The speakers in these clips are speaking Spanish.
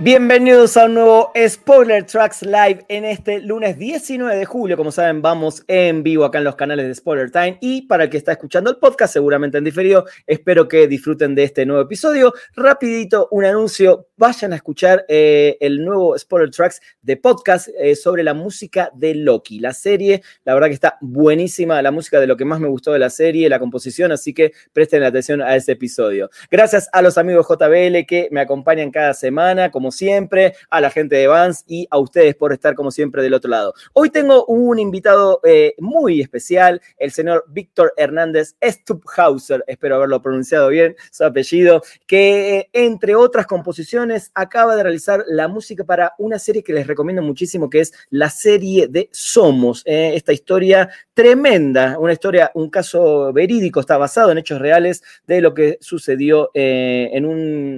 Bienvenidos a un nuevo Spoiler Tracks Live en este lunes 19 de julio. Como saben, vamos en vivo acá en los canales de Spoiler Time. Y para el que está escuchando el podcast, seguramente en diferido, espero que disfruten de este nuevo episodio. Rapidito, un anuncio. Vayan a escuchar eh, el nuevo Spoiler Tracks de podcast eh, sobre la música de Loki. La serie, la verdad que está buenísima. La música de lo que más me gustó de la serie, la composición. Así que presten atención a ese episodio. Gracias a los amigos JBL que me acompañan cada semana. Como siempre, a la gente de Vans y a ustedes por estar como siempre del otro lado. Hoy tengo un invitado eh, muy especial, el señor Víctor Hernández Stubhauser, espero haberlo pronunciado bien, su apellido, que eh, entre otras composiciones acaba de realizar la música para una serie que les recomiendo muchísimo, que es la serie de Somos, eh, esta historia tremenda, una historia, un caso verídico, está basado en hechos reales de lo que sucedió en,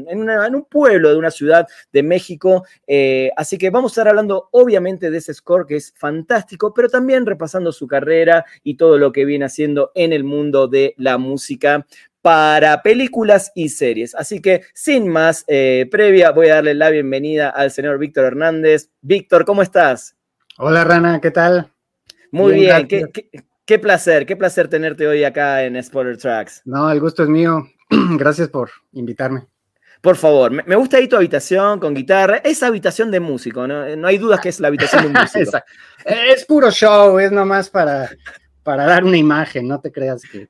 en un pueblo de una ciudad de México. Eh, así que vamos a estar hablando obviamente de ese score que es fantástico, pero también repasando su carrera y todo lo que viene haciendo en el mundo de la música para películas y series. Así que sin más eh, previa, voy a darle la bienvenida al señor Víctor Hernández. Víctor, ¿cómo estás? Hola Rana, ¿qué tal? Muy bien, qué, qué, placer, qué placer tenerte hoy acá en Spoiler Tracks. No, el gusto es mío. Gracias por invitarme. Por favor, me gusta ahí tu habitación con guitarra. Es habitación de músico, ¿no? No hay dudas que es la habitación de un músico. es puro show, es nomás para, para dar una imagen, no te creas que,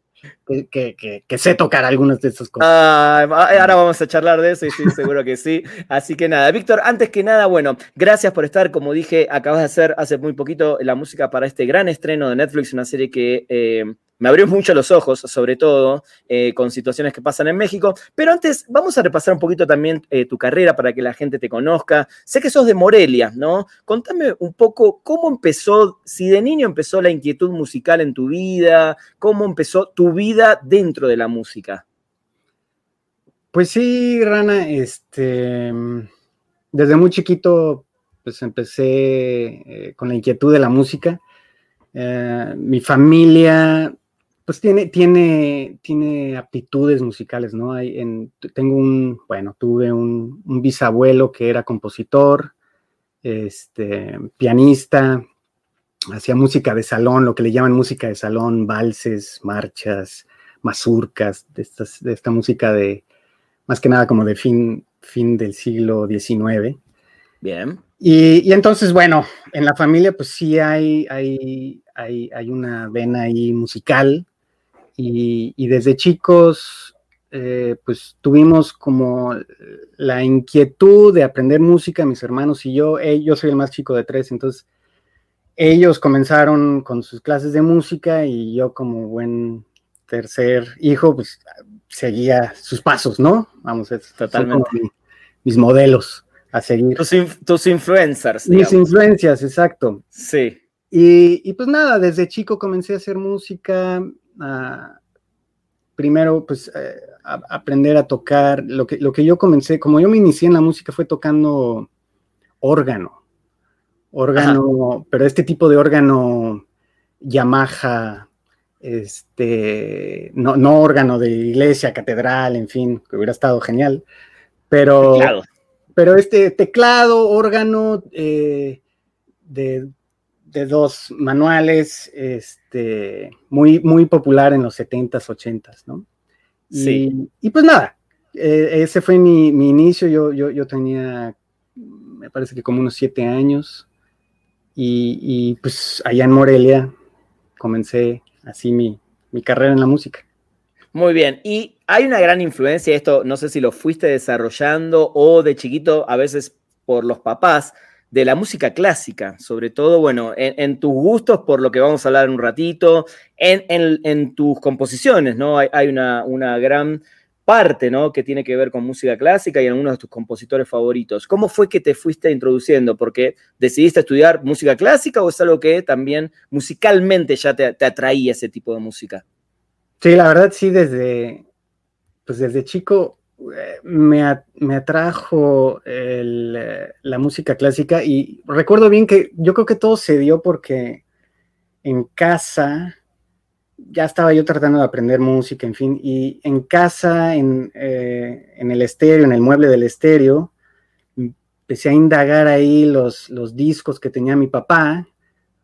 que, sé tocar algunas de esas cosas. Ah, ahora vamos a charlar de eso y sí, seguro que sí. Así que nada, Víctor, antes que nada, bueno, gracias por estar. Como dije, acabas de hacer hace muy poquito la música para este gran estreno de Netflix, una serie que eh, me abrió mucho los ojos, sobre todo eh, con situaciones que pasan en México. Pero antes, vamos a repasar un poquito también eh, tu carrera para que la gente te conozca. Sé que sos de Morelia, ¿no? Contame un poco cómo empezó, si de niño empezó la inquietud musical en tu vida, cómo empezó tu vida dentro de la música. Pues sí, Rana, este, desde muy chiquito, pues empecé eh, con la inquietud de la música. mi familia pues tiene, tiene, tiene aptitudes musicales, ¿no? Hay en, tengo un, bueno, tuve un, bisabuelo que era compositor, este, pianista, hacía música de salón, lo que le llaman música de salón, valses, marchas, mazurcas, de, estas, de esta música de, más que nada como de fin, fin del siglo XIX. Bien. Y, y, entonces, bueno, en la familia pues sí hay, hay, hay, hay una vena ahí musical, y, desde chicos, eh, pues tuvimos como la inquietud de aprender música, mis hermanos y yo. Eh, yo soy el más chico de tres, entonces ellos comenzaron con sus clases de música y yo como buen tercer hijo, pues seguía sus pasos, ¿no? Vamos, es totalmente mis modelos a seguir. Tus, influencers. Mis influencias, exacto. Sí. Y, y, pues nada, desde chico comencé a hacer música, primero, pues, eh, aprender a tocar. Lo que, lo que yo comencé, como yo me inicié en la música, fue tocando órgano. Órgano, pero este tipo de órgano Yamaha, este, no, no órgano de iglesia, catedral, en fin, que hubiera estado genial. Pero, pero este teclado, órgano eh, de de dos manuales, este, muy, muy popular en los 70s, 80s, ¿no? Sí. Y, pues nada, eh, ese fue mi, inicio, yo, yo, yo, tenía, me parece que como unos siete años, y, pues allá en Morelia comencé así mi, mi carrera en la música. Muy bien, y hay una gran influencia, esto no sé si lo fuiste desarrollando o de chiquito, a veces por los papás, de la música clásica, sobre todo, bueno, en, tus gustos, por lo que vamos a hablar un ratito, en, tus composiciones, ¿no? Hay, una, gran parte, ¿no? Que tiene que ver con música clásica y algunos de tus compositores favoritos. ¿Cómo fue que te fuiste introduciendo? ¿Porque decidiste estudiar música clásica o es algo que también musicalmente ya te, atraía ese tipo de música? Sí, la verdad sí, desde, pues desde chico eh, me, atrajo la música clásica y recuerdo bien que yo creo que todo se dio porque en casa ya estaba yo tratando de aprender música, en fin, y en casa, en, eh, el estéreo, en el mueble del estéreo, empecé a indagar ahí los, los discos que tenía mi papá,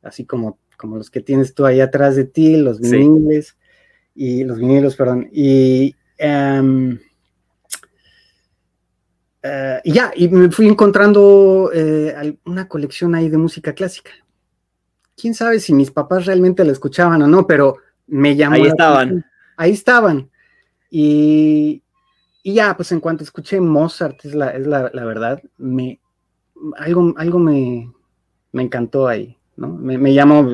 así como, como los que tienes tú ahí atrás de ti, los viniles, y los vinilos, perdón, y, em, eh, y ya, y me fui encontrando eh, una colección ahí de música clásica. Quién sabe si mis papás realmente la escuchaban o no, pero me llamó. Ahí estaban. Ahí estaban. Y, ya, pues en cuanto escuché Mozart, es la, es la, verdad, me, algo, algo me, encantó ahí. ¿no? Me, llamó,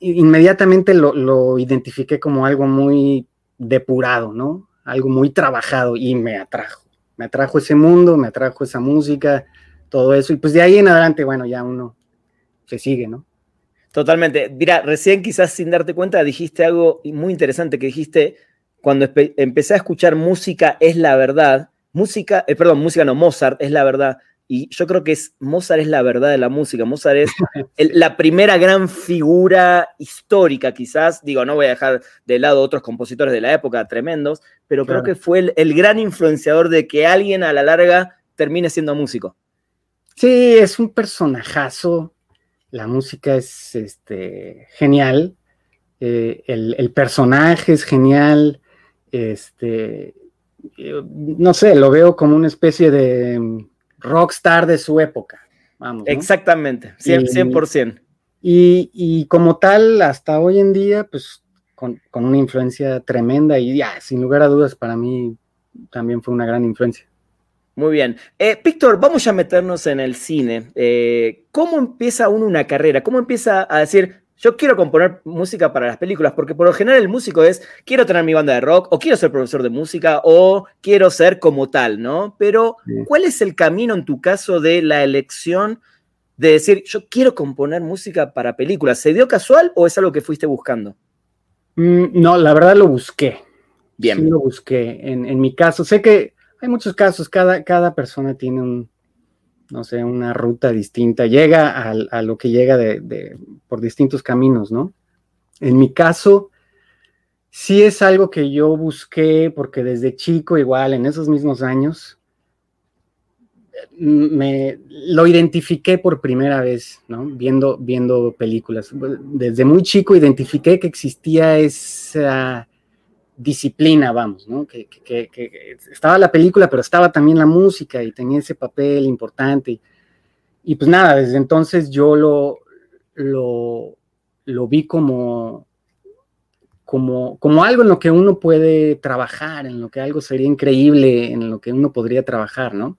inmediatamente lo, lo, identifiqué como algo muy depurado, ¿no? Algo muy trabajado y me atrajo. Me atrajo ese mundo, me atrajo esa música, todo eso. Y pues de ahí en adelante, bueno, ya uno se sigue, ¿no? Totalmente. Mira, recién quizás sin darte cuenta dijiste algo muy interesante que dijiste cuando empecé a escuchar música es la verdad. Música, eh, perdón, música no, Mozart es la verdad. Y yo creo que es, Mozart es la verdad de la música. Mozart es la primera gran figura histórica, quizás. Digo, no voy a dejar de lado otros compositores de la época tremendos, pero creo que fue el, el gran influenciador de que alguien a la larga termine siendo músico. Sí, es un personajazo la música es este, genial, eh, el, personaje es genial, este, eh, no sé, lo veo como una especie de rockstar de su época. Vamos, Exactamente, 100%. Y, y, como tal, hasta hoy en día, pues con, con, una influencia tremenda y ya, sin lugar a dudas, para mí también fue una gran influencia. Muy bien. Eh, Víctor, vamos a meternos en el cine. Eh, ¿Cómo empieza uno una carrera? ¿Cómo empieza a decir, yo quiero componer música para las películas? Porque por lo general el músico es, quiero tener mi banda de rock, o quiero ser profesor de música, o quiero ser como tal, ¿no? Pero, ¿cuál es el camino en tu caso de la elección de decir, yo quiero componer música para películas? ¿Se dio casual o es algo que fuiste buscando? Mm, no, la verdad lo busqué. Bien. Sí lo busqué. En, en mi caso, sé que hay muchos casos, cada, cada persona tiene un, no sé, una ruta distinta, llega a, lo que llega de, por distintos caminos, ¿no? En mi caso, sí es algo que yo busqué porque desde chico, igual, en esos mismos años, me lo identifiqué por primera vez, ¿no? Viendo, viendo películas. Desde muy chico identifiqué que existía esa disciplina, vamos, ¿no? Que, estaba la película, pero estaba también la música y tenía ese papel importante. Y, pues nada, desde entonces yo lo, lo, vi como, como, como algo en lo que uno puede trabajar, en lo que algo sería increíble, en lo que uno podría trabajar, ¿no?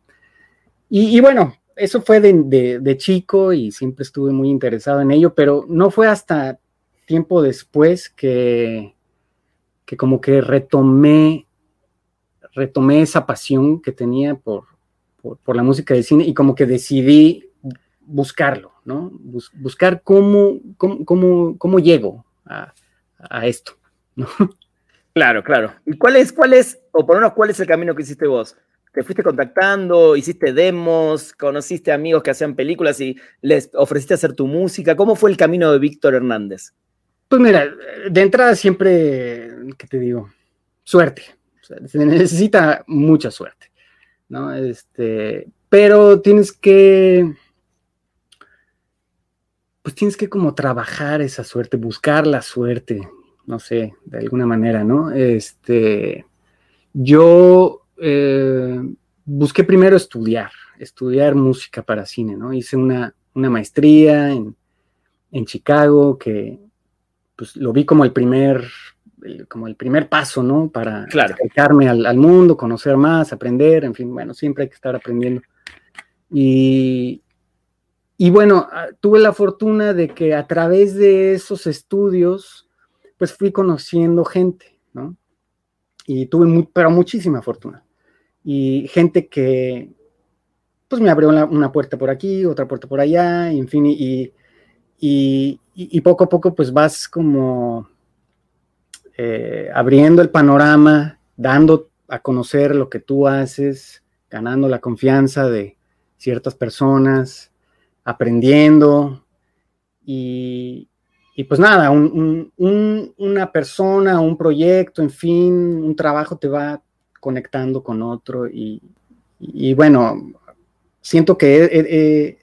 Y, bueno, eso fue de, de, chico y siempre estuve muy interesado en ello, pero no fue hasta tiempo después que, como que retomé, retomé esa pasión que tenía por, por, la música de cine y como que decidí buscarlo, ¿no? buscar cómo, cómo, cómo, llego a, esto, ¿no? Claro, claro. ¿Y cuál es, cuál es, o por lo menos cuál es el camino que hiciste vos? ¿Te fuiste contactando, hiciste demos, conociste amigos que hacían películas y les ofreciste hacer tu música? ¿Cómo fue el camino de Víctor Hernández? Pues mira, de entrada siempre, ¿qué te digo? Suerte. se necesita mucha suerte, ¿no? Este, pero tienes que, pues tienes que como trabajar esa suerte, buscar la suerte, no sé, de alguna manera, ¿no? Este, yo eh, busqué primero estudiar, estudiar música para cine, ¿no? Hice una, maestría en, en Chicago que pues lo vi como el primer, como el primer paso, ¿no? Para acercarme al, mundo, conocer más, aprender, en fin, bueno, siempre hay que estar aprendiendo. Y, y bueno, ah, tuve la fortuna de que a través de esos estudios, pues fui conociendo gente, ¿no? y tuve pero muchísima fortuna. Y gente que, pues me abrió una, puerta por aquí, otra puerta por allá, y en fin, y, y, poco a poco pues vas como eh, abriendo el panorama, dando a conocer lo que tú haces, ganando la confianza de ciertas personas, aprendiendo y, y pues nada, una persona, un proyecto, en fin, un trabajo te va conectando con otro y, bueno, siento que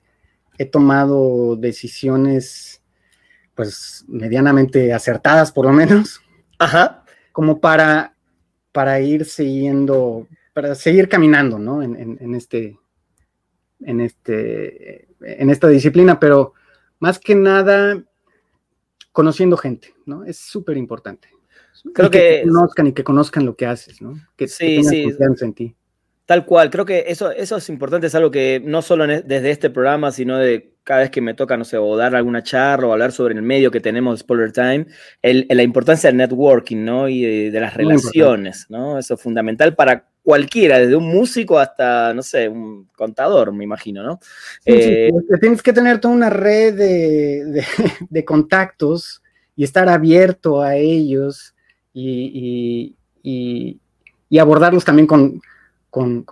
he, tomado decisiones pues medianamente acertadas por lo menos. Ajá. Como para, para ir siguiendo, para seguir caminando, ¿no? En, en, este, en este, en esta disciplina, pero más que nada conociendo gente, ¿no? Es súper importante. Creo que, conozcan y que conozcan lo que haces, ¿no? Que, sí, sí. confianza en ti. Tal cual, creo que eso, eso es importante, es algo que no solo e, desde este programa, sino de cada vez que me toca, no sé, o dar alguna charla o hablar sobre el medio que tenemos, Spoiler Time, la importancia del networking, ¿no? Y de, las relaciones, ¿no? Eso es fundamental para cualquiera, desde un músico hasta, no sé, un contador, me imagino, ¿no? Eh, tienes que tener toda una red de, contactos y estar abierto a ellos y, abordarlos también con,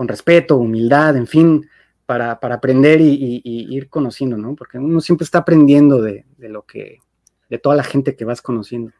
respeto, humildad, en fin, para, aprender y, ir conociendo, ¿no? Porque uno siempre está aprendiendo de, de lo que, de toda la gente que vas conociendo.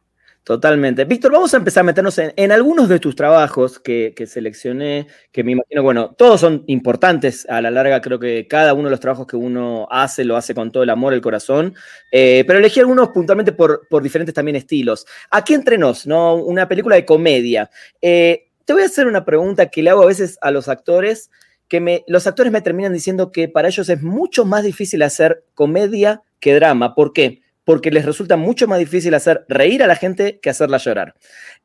Totalmente. Víctor, vamos a empezar a meternos en, algunos de tus trabajos que, seleccioné, que me imagino, bueno, todos son importantes a la larga, creo que cada uno de los trabajos que uno hace lo hace con todo el amor, el corazón, eh, pero elegí algunos puntualmente por, diferentes también estilos. Aquí entre nos, ¿no? Una película de comedia. Eh, te voy a hacer una pregunta que le hago a veces a los actores, que me, los actores me terminan diciendo que para ellos es mucho más difícil hacer comedia que drama. ¿Por qué? porque les resulta mucho más difícil hacer reír a la gente que hacerla llorar.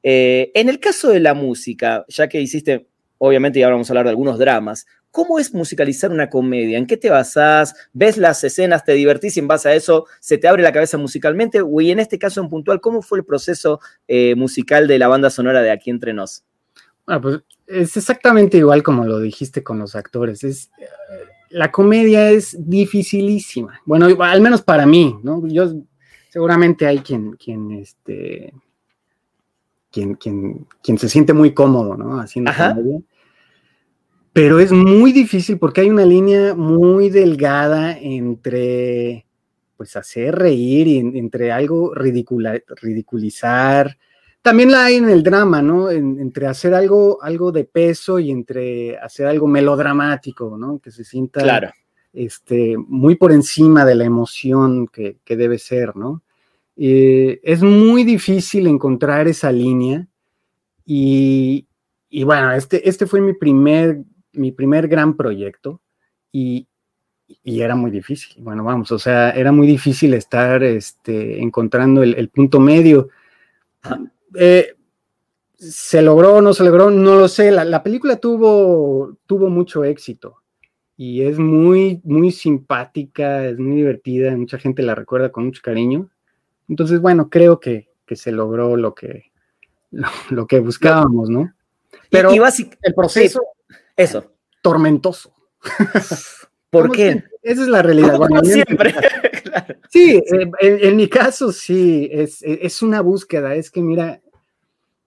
Eh, en el caso de la música, ya que hiciste, obviamente ya vamos a hablar de algunos dramas, ¿cómo es musicalizar una comedia? ¿En qué te basás? ¿Ves las escenas, te divertís y en base a eso se te abre la cabeza musicalmente? Y en este caso en puntual, ¿cómo fue el proceso eh, musical de la banda sonora de Aquí Entre Nos? Bueno, pues es exactamente igual como lo dijiste con los actores. Es, eh, la comedia es dificilísima. Bueno, al menos para mí, ¿no? Yo seguramente hay quien, quien, este, quien, quien, quien se siente muy cómodo, ¿no? Haciendo comedia. Pero es muy difícil porque hay una línea muy delgada entre, pues, hacer reír y entre algo ridiculizar. También la hay en el drama, ¿no? entre hacer algo, algo de peso y entre hacer algo melodramático, ¿no? Que se sienta claro este, muy por encima de la emoción que, debe ser, ¿no? Eh, es muy difícil encontrar esa línea y, bueno, este, este fue mi primer, mi primer gran proyecto y, era muy difícil. Bueno, vamos, o sea, era muy difícil estar este, encontrando el, punto medio. Eh, ¿Se logró o no se logró? No lo sé. La, la película tuvo, tuvo mucho éxito y es muy, muy simpática, es muy divertida, mucha gente la recuerda con mucho cariño. Entonces, bueno, creo que, se logró lo que, lo, que buscábamos, ¿no? Pero el proceso, eso, tormentoso. ¿Por qué? Esa es la realidad. siempre. Sí, en, mi caso sí, es, una búsqueda. Es que mira,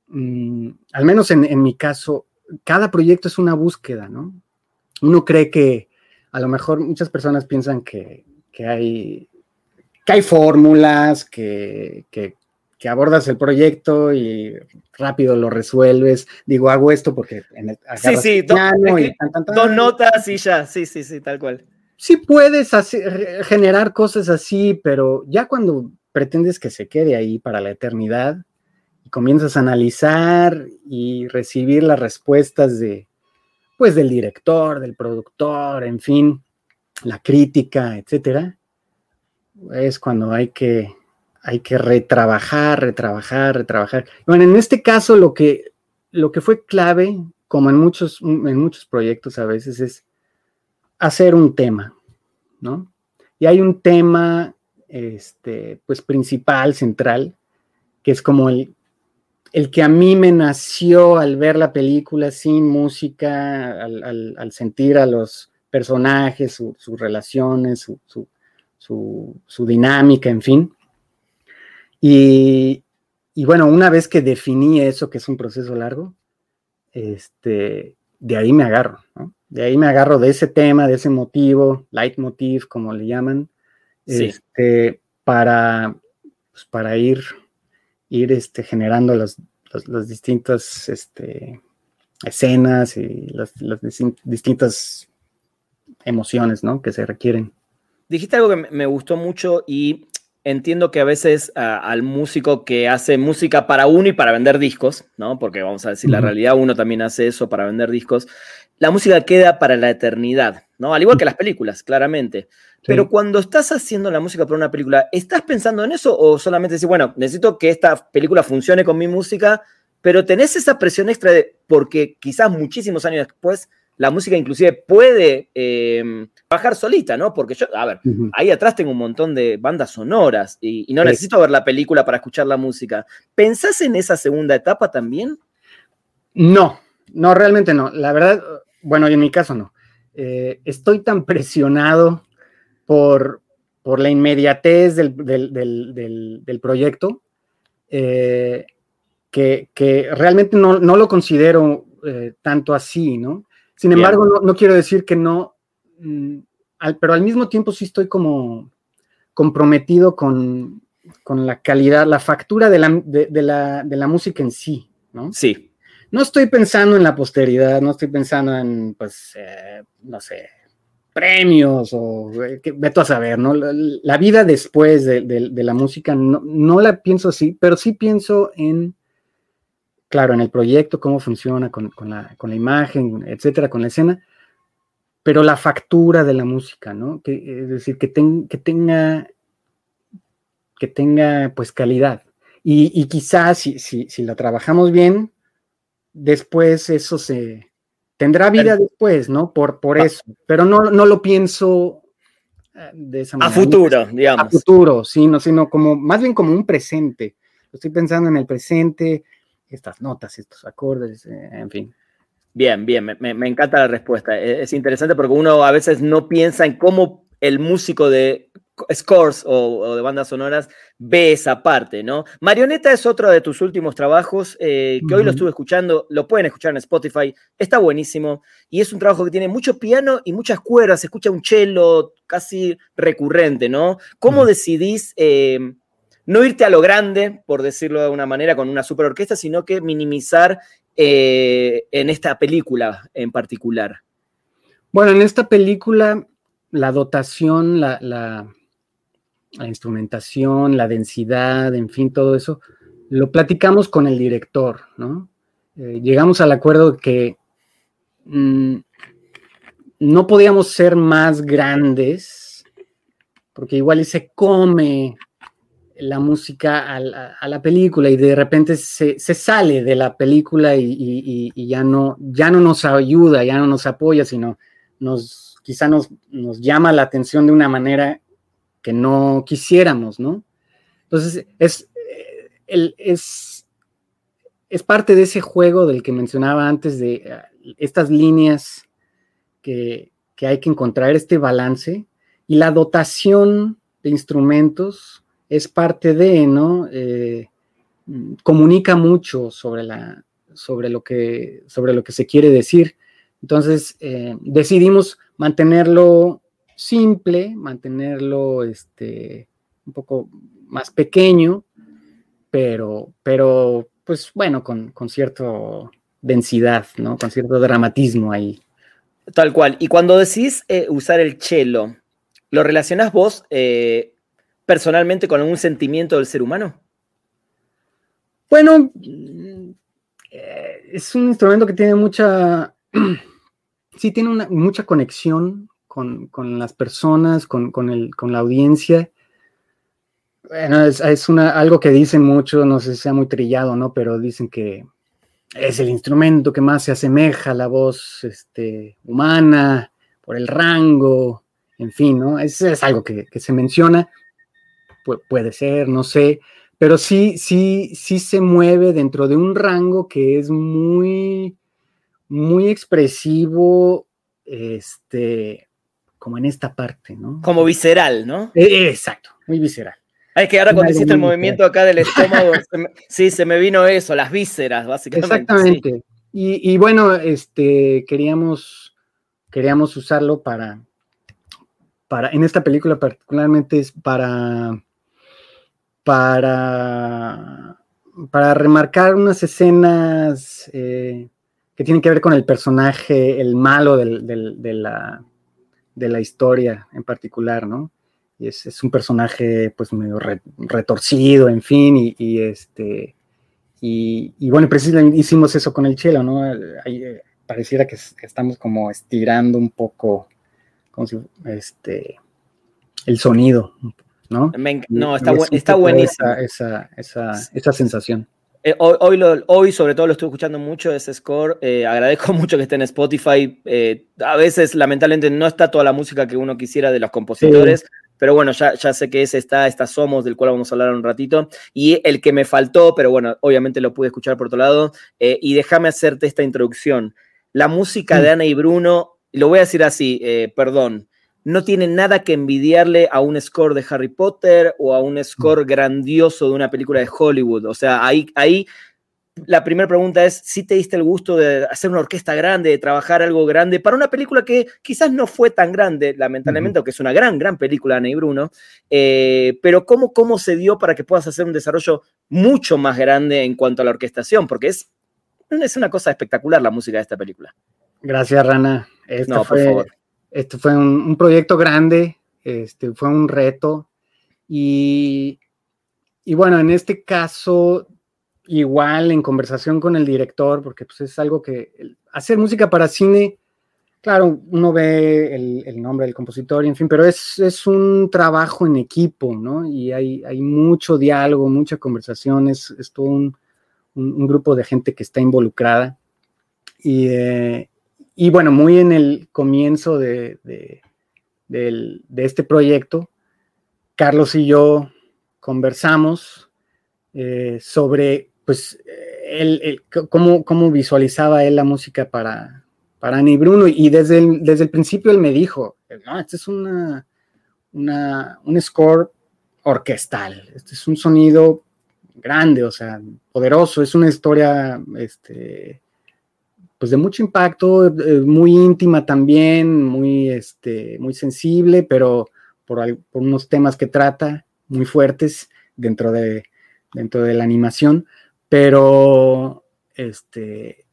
mm, al menos en, en, mi caso, cada proyecto es una búsqueda, ¿no? uno cree que a lo mejor muchas personas piensan que, hay, que hay fórmulas, que, abordas el proyecto y rápido lo resuelves. Digo, hago esto porque en el, sí, sí, dos notas y ya, sí, sí, sí, tal cual. Sí puedes generar cosas así, pero ya cuando pretendes que se quede ahí para la eternidad y comienzas a analizar y recibir las respuestas de, pues del director, del productor, en fin, la crítica, etcétera, es cuando hay que, hay que retrabajar, retrabajar, retrabajar. Bueno, en este caso lo que, lo que fue clave, como en muchos, en muchos proyectos a veces, es hacer un tema, ¿no? Y hay un tema, este, pues principal, central, que es como el, el que a mí me nació al ver la película sin música, al, sentir a los personajes, sus relaciones, su, dinámica, en fin. Y, bueno, una vez que definí eso, que es un proceso largo, este, de ahí me agarro, De ahí me agarro de ese tema, de ese motivo, leitmotiv, como le llaman, este, para, pues, para ir ir este, generando las, distintas este, escenas y las, distintas emociones ¿no? que se requieren. Dijiste algo que me gustó mucho y entiendo que a veces al músico que hace música para uno y para vender discos, ¿no? Porque vamos a decir, la realidad uno también hace eso para vender discos, la música queda para la eternidad, ¿no? Al igual que las películas, claramente. Pero cuando estás haciendo la música para una película, ¿estás pensando en eso o solamente decir, bueno, necesito que esta película funcione con mi música, pero tenés esa presión extra de, porque quizás muchísimos años después la música inclusive puede em, bajar solita, ¿no? Porque yo, a ver, ahí atrás tengo un montón de bandas sonoras y, no necesito ver la película para escuchar la música. ¿Pensás en esa segunda etapa también? No, no, realmente no. La verdad, bueno, en mi caso no. Eh, estoy tan presionado por, por la inmediatez del, proyecto eh, que, realmente no, lo considero eh, tanto así, ¿no? Sin embargo, no, quiero decir que no, mm, pero al mismo tiempo sí estoy como comprometido con, la calidad, la factura de la, de la música en sí, ¿no? Sí no estoy pensando en la posteridad, no estoy pensando en, pues, eh, no sé, premios o eh, veto a saber, ¿no? La, vida después de, la música no, la pienso así, pero sí pienso en, claro, en el proyecto, cómo funciona con, la, imagen, etcétera, con la escena, pero la factura de la música, ¿no? Que, es decir, que, que tenga que tenga pues calidad. Y, quizás si, si la trabajamos bien, después eso se tendrá vida después, ¿no? Por, por ah. eso, pero no, no lo pienso eh, de esa manera. A futuro, digamos. A futuro, sino, sino como, más bien como un presente. Estoy pensando en el presente, estas notas, estos acordes, eh, en fin. Bien, bien, me, me, encanta la respuesta. E, es interesante porque uno a veces no piensa en cómo el músico de scores o, de bandas sonoras ve esa parte, ¿no? Marioneta es otro de tus últimos trabajos, eh, que hoy lo estuve escuchando, lo pueden escuchar en Spotify, está buenísimo, y es un trabajo que tiene mucho piano y muchas cuerdas, se escucha un cello casi recurrente, ¿no? ¿Cómo decidís eh, no irte a lo grande, por decirlo de alguna manera, con una super orquesta, sino que minimizar eh, en esta película en particular? Bueno, en esta película la dotación, la, la instrumentación, la densidad, en fin, todo eso, lo platicamos con el director, ¿no? Eh, llegamos al acuerdo que mm, no podíamos ser más grandes, porque igual se come la música a la, película y de repente se, sale de la película y, ya, no, ya no nos ayuda, ya no nos apoya, sino nos, quizá nos, nos llama la atención de una manera que no quisiéramos, ¿no? Entonces, es, es, es parte de ese juego del que mencionaba antes, de eh, estas líneas que, hay que encontrar, este balance, y la dotación de instrumentos es parte de, ¿no? Eh, comunica mucho sobre, la, sobre, lo que, sobre lo que se quiere decir. Entonces, eh, decidimos mantenerlo simple, mantenerlo este, un poco más pequeño, pero, pero pues bueno, con, con cierta densidad, ¿no? Con cierto dramatismo ahí. Tal cual. Y cuando decís eh, usar el cello, ¿lo relacionás vos eh, personalmente con algún sentimiento del ser humano? Bueno, eh, es un instrumento que tiene mucha, sí tiene una, mucha conexión con, las personas, con, el, con, la audiencia. Bueno, es, algo que dicen mucho, no sé si sea muy trillado, ¿no? Pero dicen que es el instrumento que más se asemeja a la voz este, humana, por el rango, en fin, ¿no? Es, es algo que, se menciona, puede ser, no sé, pero sí, sí, sí se mueve dentro de un rango que es muy, muy expresivo, este, como en esta parte, ¿no? Como visceral, ¿no? Eh, exacto, muy visceral. Es que ahora cuando hiciste el movimiento acá del estómago, sí, se me vino eso, las vísceras, básicamente. Exactamente. Y, bueno, este, queríamos, queríamos usarlo para, para, en esta película particularmente es para, para, para remarcar unas escenas eh, que tienen que ver con el personaje, el malo de, la, de la historia en particular, ¿no? Y es, un personaje pues medio retorcido, en fin, y, este, y, bueno, precisamente hicimos eso con el chelo, ¿no? Eh, pareciera que, estamos como estirando un poco, como si, este, el sonido, ¿no? no, está, está buenísimo. Esa, esa, esa, sensación. Eh, hoy, hoy, sobre todo lo estoy escuchando mucho ese score. Eh, agradezco mucho que esté en Spotify. a veces, lamentablemente, no está toda la música que uno quisiera de los compositores. Pero bueno, ya, ya sé que ese está, está Somos, del cual vamos a hablar un ratito. Y el que me faltó, pero bueno, obviamente lo pude escuchar por otro lado. Eh, y déjame hacerte esta introducción. La música de. Ana y Bruno, lo voy a decir así, eh, perdón, no tiene nada que envidiarle a un score de Harry Potter o a un score mm. grandioso de una película de Hollywood. O sea, ahí, ahí la primera pregunta es si te diste el gusto de hacer una orquesta grande, de trabajar algo grande para una película que quizás no fue tan grande, lamentablemente, aunque es una gran, gran película, Ana y Bruno, eh, pero ¿cómo, ¿cómo se dio para que puedas hacer un desarrollo mucho más grande en cuanto a la orquestación? Porque es, es una cosa espectacular la música de esta película. Gracias, Rana. no, fue, por favor. Esto fue un, proyecto grande, este, fue un reto y, y bueno, en este caso igual en conversación con el director, porque pues es algo que hacer música para cine, claro, uno ve el, nombre del compositor y en fin, pero es, es, un trabajo en equipo, ¿no? Y hay, hay mucho diálogo, mucha conversación, es, es todo un, un, grupo de gente que está involucrada. Y, eh, y bueno, muy en el comienzo de, de, este proyecto, Carlos y yo conversamos eh, sobre pues, él, cómo, visualizaba él la música para, para Bruno. Y desde el, desde el principio él me dijo, no, este es una, un score orquestal, este es un sonido grande, o sea, poderoso, es una historia, este, pues de mucho impacto, eh, muy íntima también, muy, este, muy sensible, pero por, por, unos temas que trata muy fuertes dentro de, dentro de la animación pero este,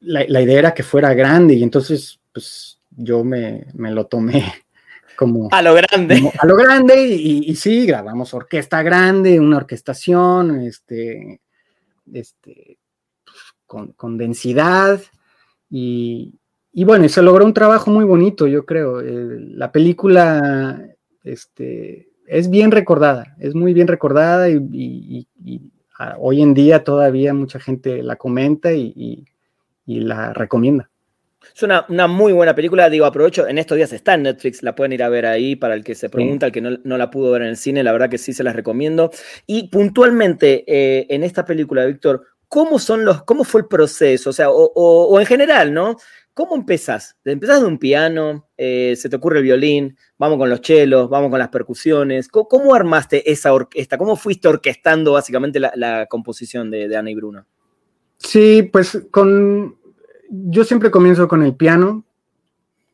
la, idea era que fuera grande y entonces pues yo me, lo tomé como... A lo grande. a lo grande y, sí, grabamos orquesta grande, una orquestación, este, este, con, densidad y, bueno, y se logró un trabajo muy bonito, yo creo. Eh, la película este, es bien recordada, es muy bien recordada y, hoy en día todavía mucha gente la comenta y, la recomienda. Es una, muy buena película, digo, aprovecho, en estos días está en Netflix, la pueden ir a ver ahí para el que se pregunta, el que no, la pudo ver en el cine, la verdad que sí se las recomiendo. Y puntualmente eh, en esta película, Víctor, ¿cómo son los, cómo fue el proceso? O sea, o en general, ¿no? ¿Cómo empezás? Empezás de un piano, eh, se te ocurre el violín, vamos con los chelos, vamos con las percusiones. ¿Cómo, armaste esa orquesta? ¿Cómo fuiste orquestando básicamente la, composición de, Ana y Bruno? Sí, pues con. Yo siempre comienzo con el piano.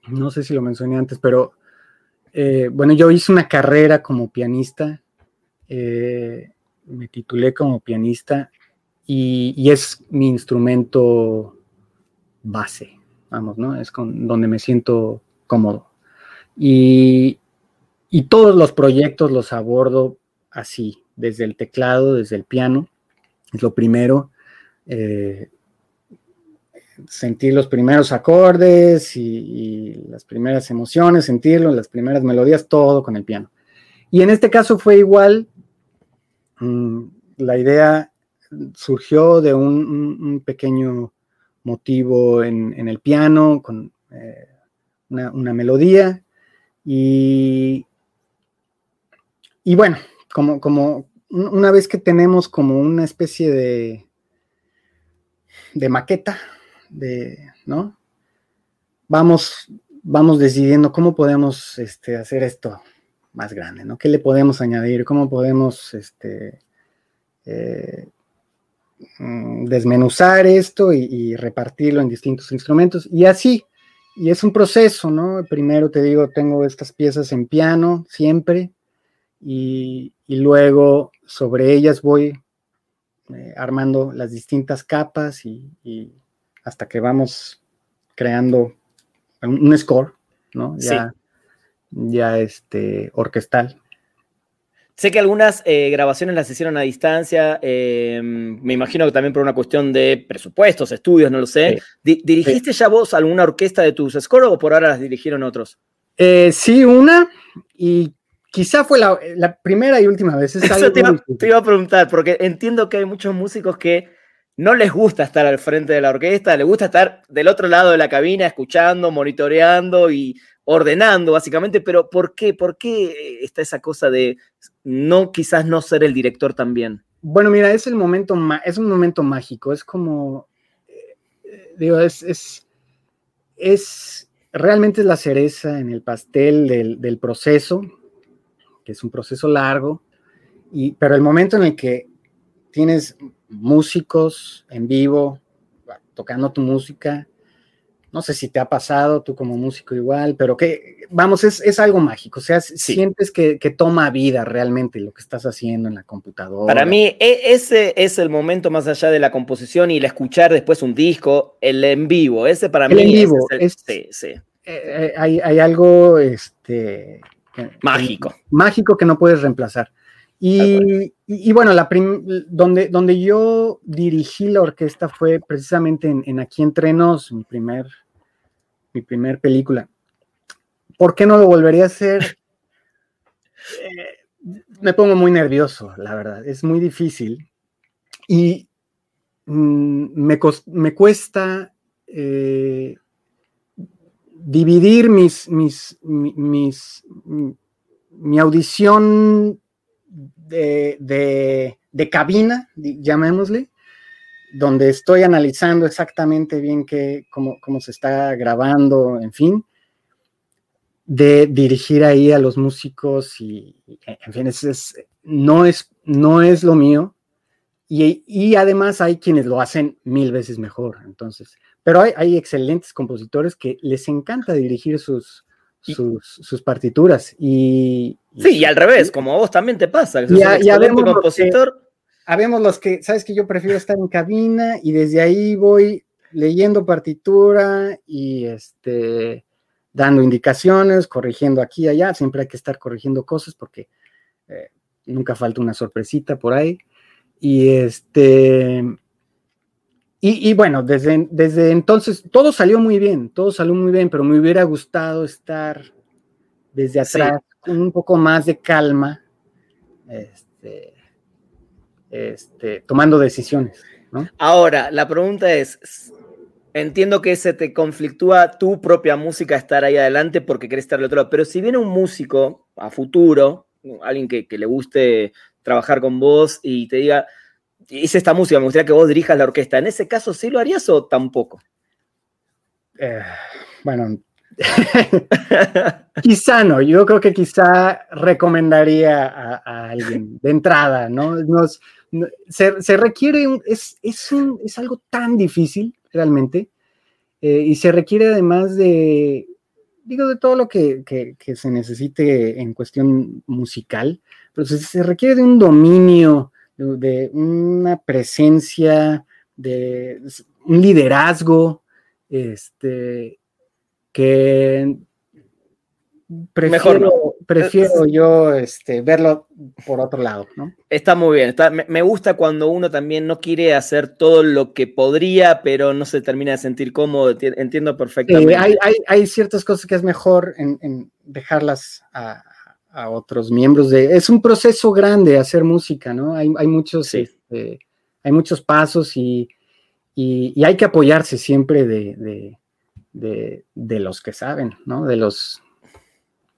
No sé si lo mencioné antes, pero eh, bueno, yo hice una carrera como pianista. Eh, me titulé como pianista y es mi instrumento base vamos, ¿no? Es con donde me siento cómodo. Y, todos los proyectos los abordo así, desde el teclado, desde el piano, es lo primero. Eh, sentir los primeros acordes y, las primeras emociones, sentirlo, las primeras melodías, todo con el piano. Y en este caso fue igual. Mm, la idea surgió de un pequeño motivo en, el piano, con eh, una, melodía. Y, y bueno, como, como, una vez que tenemos como una especie de, de maqueta, de, ¿no? Vamos, vamos decidiendo cómo podemos este, hacer esto más grande, ¿no? ¿Qué le podemos añadir? ¿Cómo podemos este, eh, mm, desmenuzar esto y, repartirlo en distintos instrumentos? Y así, y es un proceso, ¿no? Primero te digo, tengo estas piezas en piano siempre y, luego sobre ellas voy eh, armando las distintas capas y, hasta que vamos creando un, score, ¿no? Ya, ya este, orquestal. Sé que algunas eh, grabaciones las hicieron a distancia, eh, me imagino que también por una cuestión de presupuestos, estudios, no lo sé. ¿Dirigiste ya vos alguna orquesta de tus scores o por ahora las dirigieron otros? Eh, sí, una, y quizá fue la, primera y última vez. Eso te iba, a preguntar, porque entiendo que hay muchos músicos que no les gusta estar al frente de la orquesta, les gusta estar del otro lado de la cabina, escuchando, monitoreando y ordenando, básicamente, pero ¿por qué? ¿Por qué está esa cosa de no, quizás no ser el director también? Bueno, mira, es el momento, es un momento mágico, es como, eh, digo, es, es, realmente es la cereza en el pastel del, proceso, que es un proceso largo, y, pero el momento en el que tienes músicos en vivo tocando tu música, no sé si te ha pasado tú como músico igual, pero que, vamos, es, algo mágico, o sea, sientes que, toma vida realmente lo que estás haciendo en la computadora. Para mí, e, ese es el momento más allá de la composición y el escuchar después un disco, el en vivo, ese para mí en vivo, es, sí, sí. Eh, eh, hay, algo este, mágico. mágico que no puedes reemplazar. Y, bueno, la donde, donde yo dirigí la orquesta fue precisamente en, Aquí Entrenos, mi primer, mi primer película. ¿Por qué no lo volvería a hacer? Eh, me pongo muy nervioso, la verdad. Es muy difícil. Y mm, me, me, cuesta eh, dividir mis, mis, mis, mi audición de, cabina, llamémosle, donde estoy analizando exactamente bien qué, cómo, se está grabando, en fin, de dirigir ahí a los músicos y, en fin, es, no, es, no es lo mío. Y, además hay quienes lo hacen mil veces mejor, entonces. Pero hay, hay excelentes compositores que les encanta dirigir sus, sus, partituras. Y, sí, y al revés, como a vos también te pasa, que ya, compositor. habemos los que, sabes que yo prefiero estar en cabina y desde ahí voy leyendo partitura y este dando indicaciones, corrigiendo aquí y allá, siempre hay que estar corrigiendo cosas porque eh, nunca falta una sorpresita por ahí. Y este y, bueno, desde, desde entonces todo salió muy bien, todo salió muy bien, pero me hubiera gustado estar desde atrás con un poco más de calma, este, este, tomando decisiones. Ahora, la pregunta es, entiendo que se te conflictúa tu propia música estar ahí adelante porque querés estar al otro lado, pero si viene un músico a futuro, alguien que, que le guste trabajar con vos y te diga, hice esta música, me gustaría que vos dirijas la orquesta. ¿En ese caso sí lo harías o tampoco? Eh, bueno, quizá no, yo creo que quizá recomendaría a, alguien de entrada, ¿no? se, requiere, es, es, algo tan difícil realmente, eh, y se requiere además de, digo, de todo lo que, se necesite en cuestión musical, pero se requiere de un dominio de una presencia, de un liderazgo, este, que prefiero, prefiero yo este, verlo por otro lado, ¿no? Está muy bien. me, gusta cuando uno también no quiere hacer todo lo que podría, pero no se termina de sentir cómodo. Entiendo perfectamente. hay, ciertas cosas que es mejor en dejarlas a, a otros miembros de... Es un proceso grande hacer música, ¿no? Hay, muchos, este, hay muchos pasos y, hay que apoyarse siempre de, los que saben, ¿no? De los,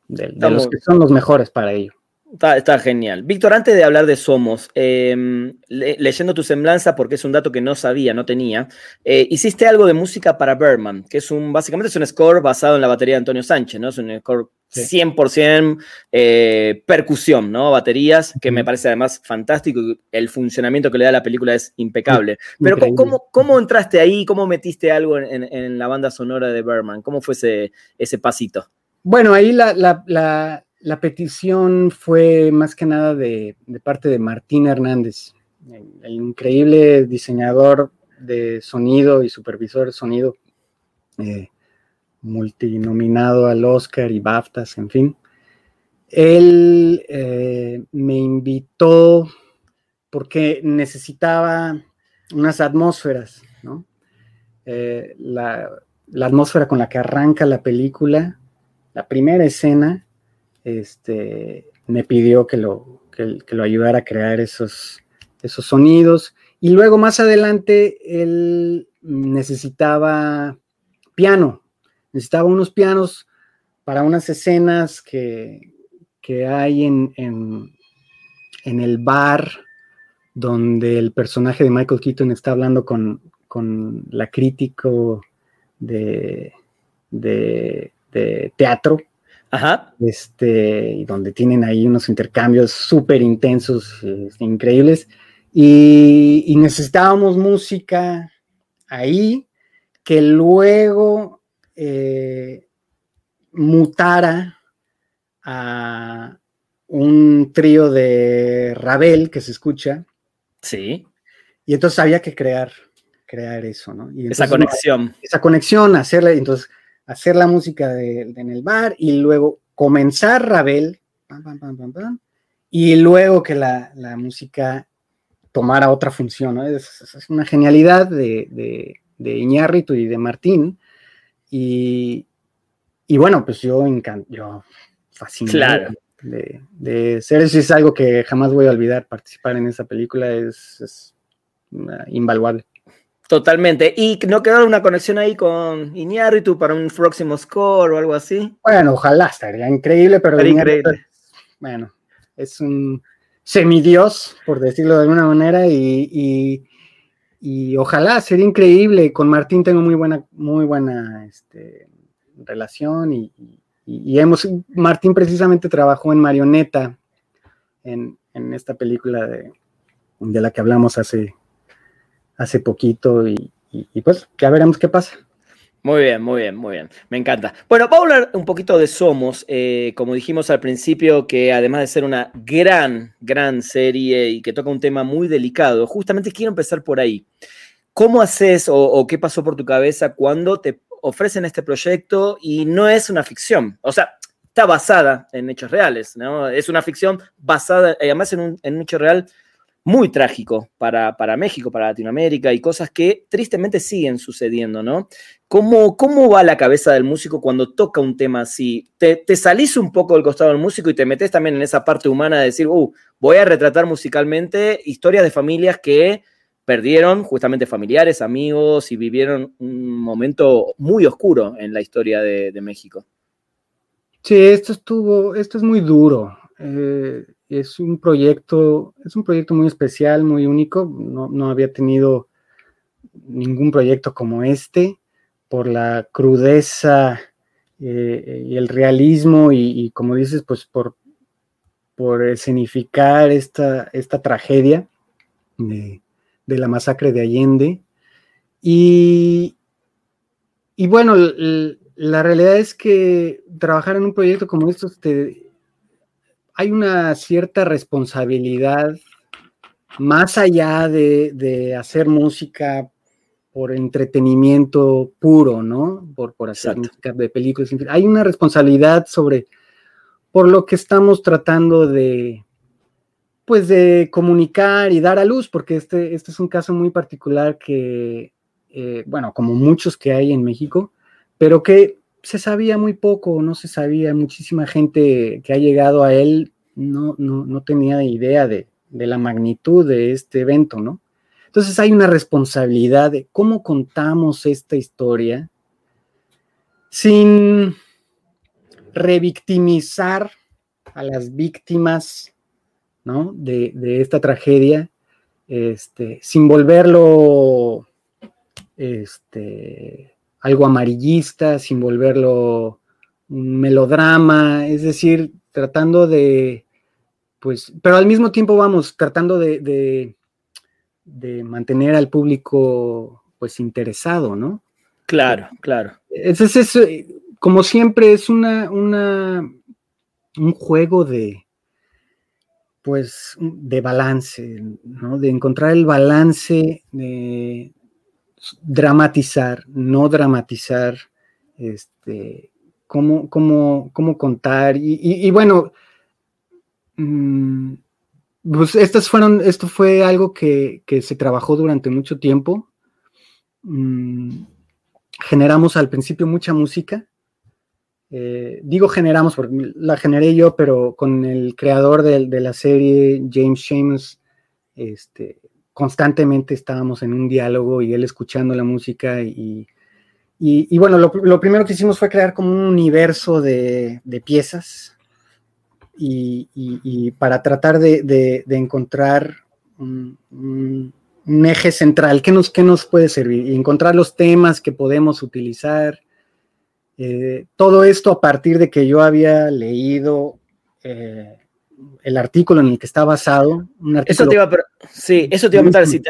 de, los que son los mejores para ello. Está, genial. Víctor, antes de hablar de Somos, em, leyendo tu semblanza, porque es un dato que no sabía, no tenía, eh, hiciste algo de música para Berman, que es un, básicamente es un score basado en la batería de Antonio Sánchez, ¿no? Es un score 100% eh, percusión, ¿no? Baterías, que me parece además fantástico. El funcionamiento que le da la película es impecable. Pero ¿cómo, ¿cómo, entraste ahí? ¿Cómo metiste algo en, la banda sonora de Berman? ¿Cómo fue ese, ese pasito? Bueno, ahí la, la, petición fue más que nada de, parte de Martín Hernández, el, increíble diseñador de sonido y supervisor de sonido. Eh, multinominado al Oscar y BAFTAs, en fin. Él eh, me invitó porque necesitaba unas atmósferas, ¿no? Eh, la, atmósfera con la que arranca la película, la primera escena, este, me pidió que lo, lo ayudara a crear esos, esos sonidos. Y luego más adelante él necesitaba piano, necesitaba unos pianos para unas escenas que, hay en, en, el bar donde el personaje de Michael Keaton está hablando con, la crítico de, de, teatro. Ajá. Este, y donde tienen ahí unos intercambios súper intensos, este, increíbles. Y, y, necesitábamos música ahí que luego eh, mutara a un trío de Ravel que se escucha. Sí. Y entonces había que crear, crear eso, ¿no? esa conexión. esa conexión, hacerla, entonces hacer la música en el bar y luego comenzar Ravel, y luego que la, música tomara otra función, ¿no? Es, una genialidad de, de, de Iñárritu y de Martín, y, bueno, pues yo, yo fascinado de, de, ser eso es algo que jamás voy a olvidar. Participar en esa película es, invaluable. Totalmente. ¿Y no quedó una conexión ahí con Iñárritu para un próximo score o algo así? Bueno, ojalá, estaría increíble, pero increíble. bueno, es un semidios, por decirlo de alguna manera, y, y ojalá, sería increíble. Con Martín tengo muy buena, muy buena este, relación y, hemos, Martín precisamente trabajó en Marioneta, en, esta película de, la que hablamos hace, hace poquito y, pues ya veremos qué pasa. Muy bien, muy bien, muy bien. Me encanta. Bueno, vamos a hablar un poquito de Somos. Eh, como dijimos al principio, que además de ser una gran, gran serie y que toca un tema muy delicado, justamente quiero empezar por ahí. ¿Cómo haces o, qué pasó por tu cabeza cuando te ofrecen este proyecto y no es una ficción? O sea, está basada en hechos reales, ¿no? Es una ficción basada, además en en un hecho real muy trágico para, para, México, para Latinoamérica y cosas que tristemente siguen sucediendo, ¿no? ¿Cómo, ¿Cómo va la cabeza del músico cuando toca un tema así? ¿Te, salís un poco del costado del músico y te metes también en esa parte humana de decir, uh, voy a retratar musicalmente historias de familias que perdieron justamente familiares, amigos y vivieron un momento muy oscuro en la historia de, México? Sí, esto estuvo, esto es muy duro. Eh, es un proyecto, es un proyecto muy especial, muy único. No, había tenido ningún proyecto como este por la crudeza eh, y el realismo y, como dices, pues por, por escenificar esta, esta tragedia de, la masacre de Allende. Y, y bueno, la realidad es que trabajar en un proyecto como esto te, hay una cierta responsabilidad más allá de, hacer música por entretenimiento puro, ¿no? Por, por hacer música de películas. Hay una responsabilidad sobre por lo que estamos tratando de, pues, de comunicar y dar a luz, porque este, este es un caso muy particular que, eh, bueno, como muchos que hay en México, pero que se sabía muy poco, no se sabía, muchísima gente que ha llegado a él no, no, tenía idea de, la magnitud de este evento, ¿no? Entonces hay una responsabilidad de cómo contamos esta historia sin revictimizar a las víctimas ¿no? de, esta tragedia, este, sin volverlo este, algo amarillista, sin volverlo un melodrama, es decir, tratando de, pues, pero al mismo tiempo vamos, tratando de, de, mantener al público, pues, interesado, ¿no? Claro, claro. Es, es, como siempre, es una, una, un juego de, pues, de balance, ¿no? De encontrar el balance de dramatizar, no dramatizar, este, cómo, cómo, cómo contar. Y, bueno, mm, pues estas fueron, esto fue algo que, se trabajó durante mucho tiempo. Mm, generamos al principio mucha música. Eh, digo generamos porque la generé yo, pero con el creador de, la serie, James Seamus, este, constantemente estábamos en un diálogo y él escuchando la música y, y, bueno, lo, primero que hicimos fue crear como un universo de, piezas y, para tratar de, encontrar un, eje central, ¿qué nos, nos puede servir? Y encontrar los temas que podemos utilizar. Eh, todo esto a partir de que yo había leído eh, el artículo en el que está basado. eso te iba a, sí, eso te iba a preguntar, si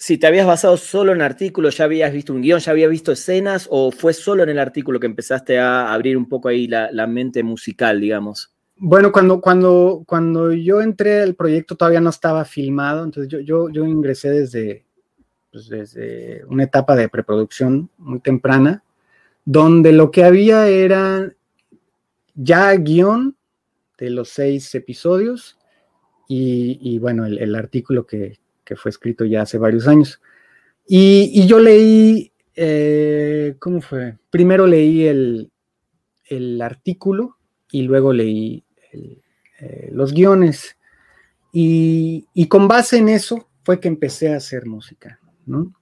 si te habías basado solo en artículos, ya habías visto un guion, ya habías visto escenas, o fue solo en el artículo que empezaste a abrir un poco ahí la, mente musical, digamos. Bueno, cuando, cuando, cuando yo entré al proyecto todavía no estaba filmado, entonces yo, yo, yo ingresé desde, pues desde una etapa de preproducción muy temprana, donde lo que había era ya guion de los seis episodios y, bueno, el artículo que, que fue escrito ya hace varios años. Y, yo leí, eh, ¿cómo fue? Primero leí el, artículo y luego leí eh, los guiones. Y, con base en eso fue que empecé a hacer música, ¿no?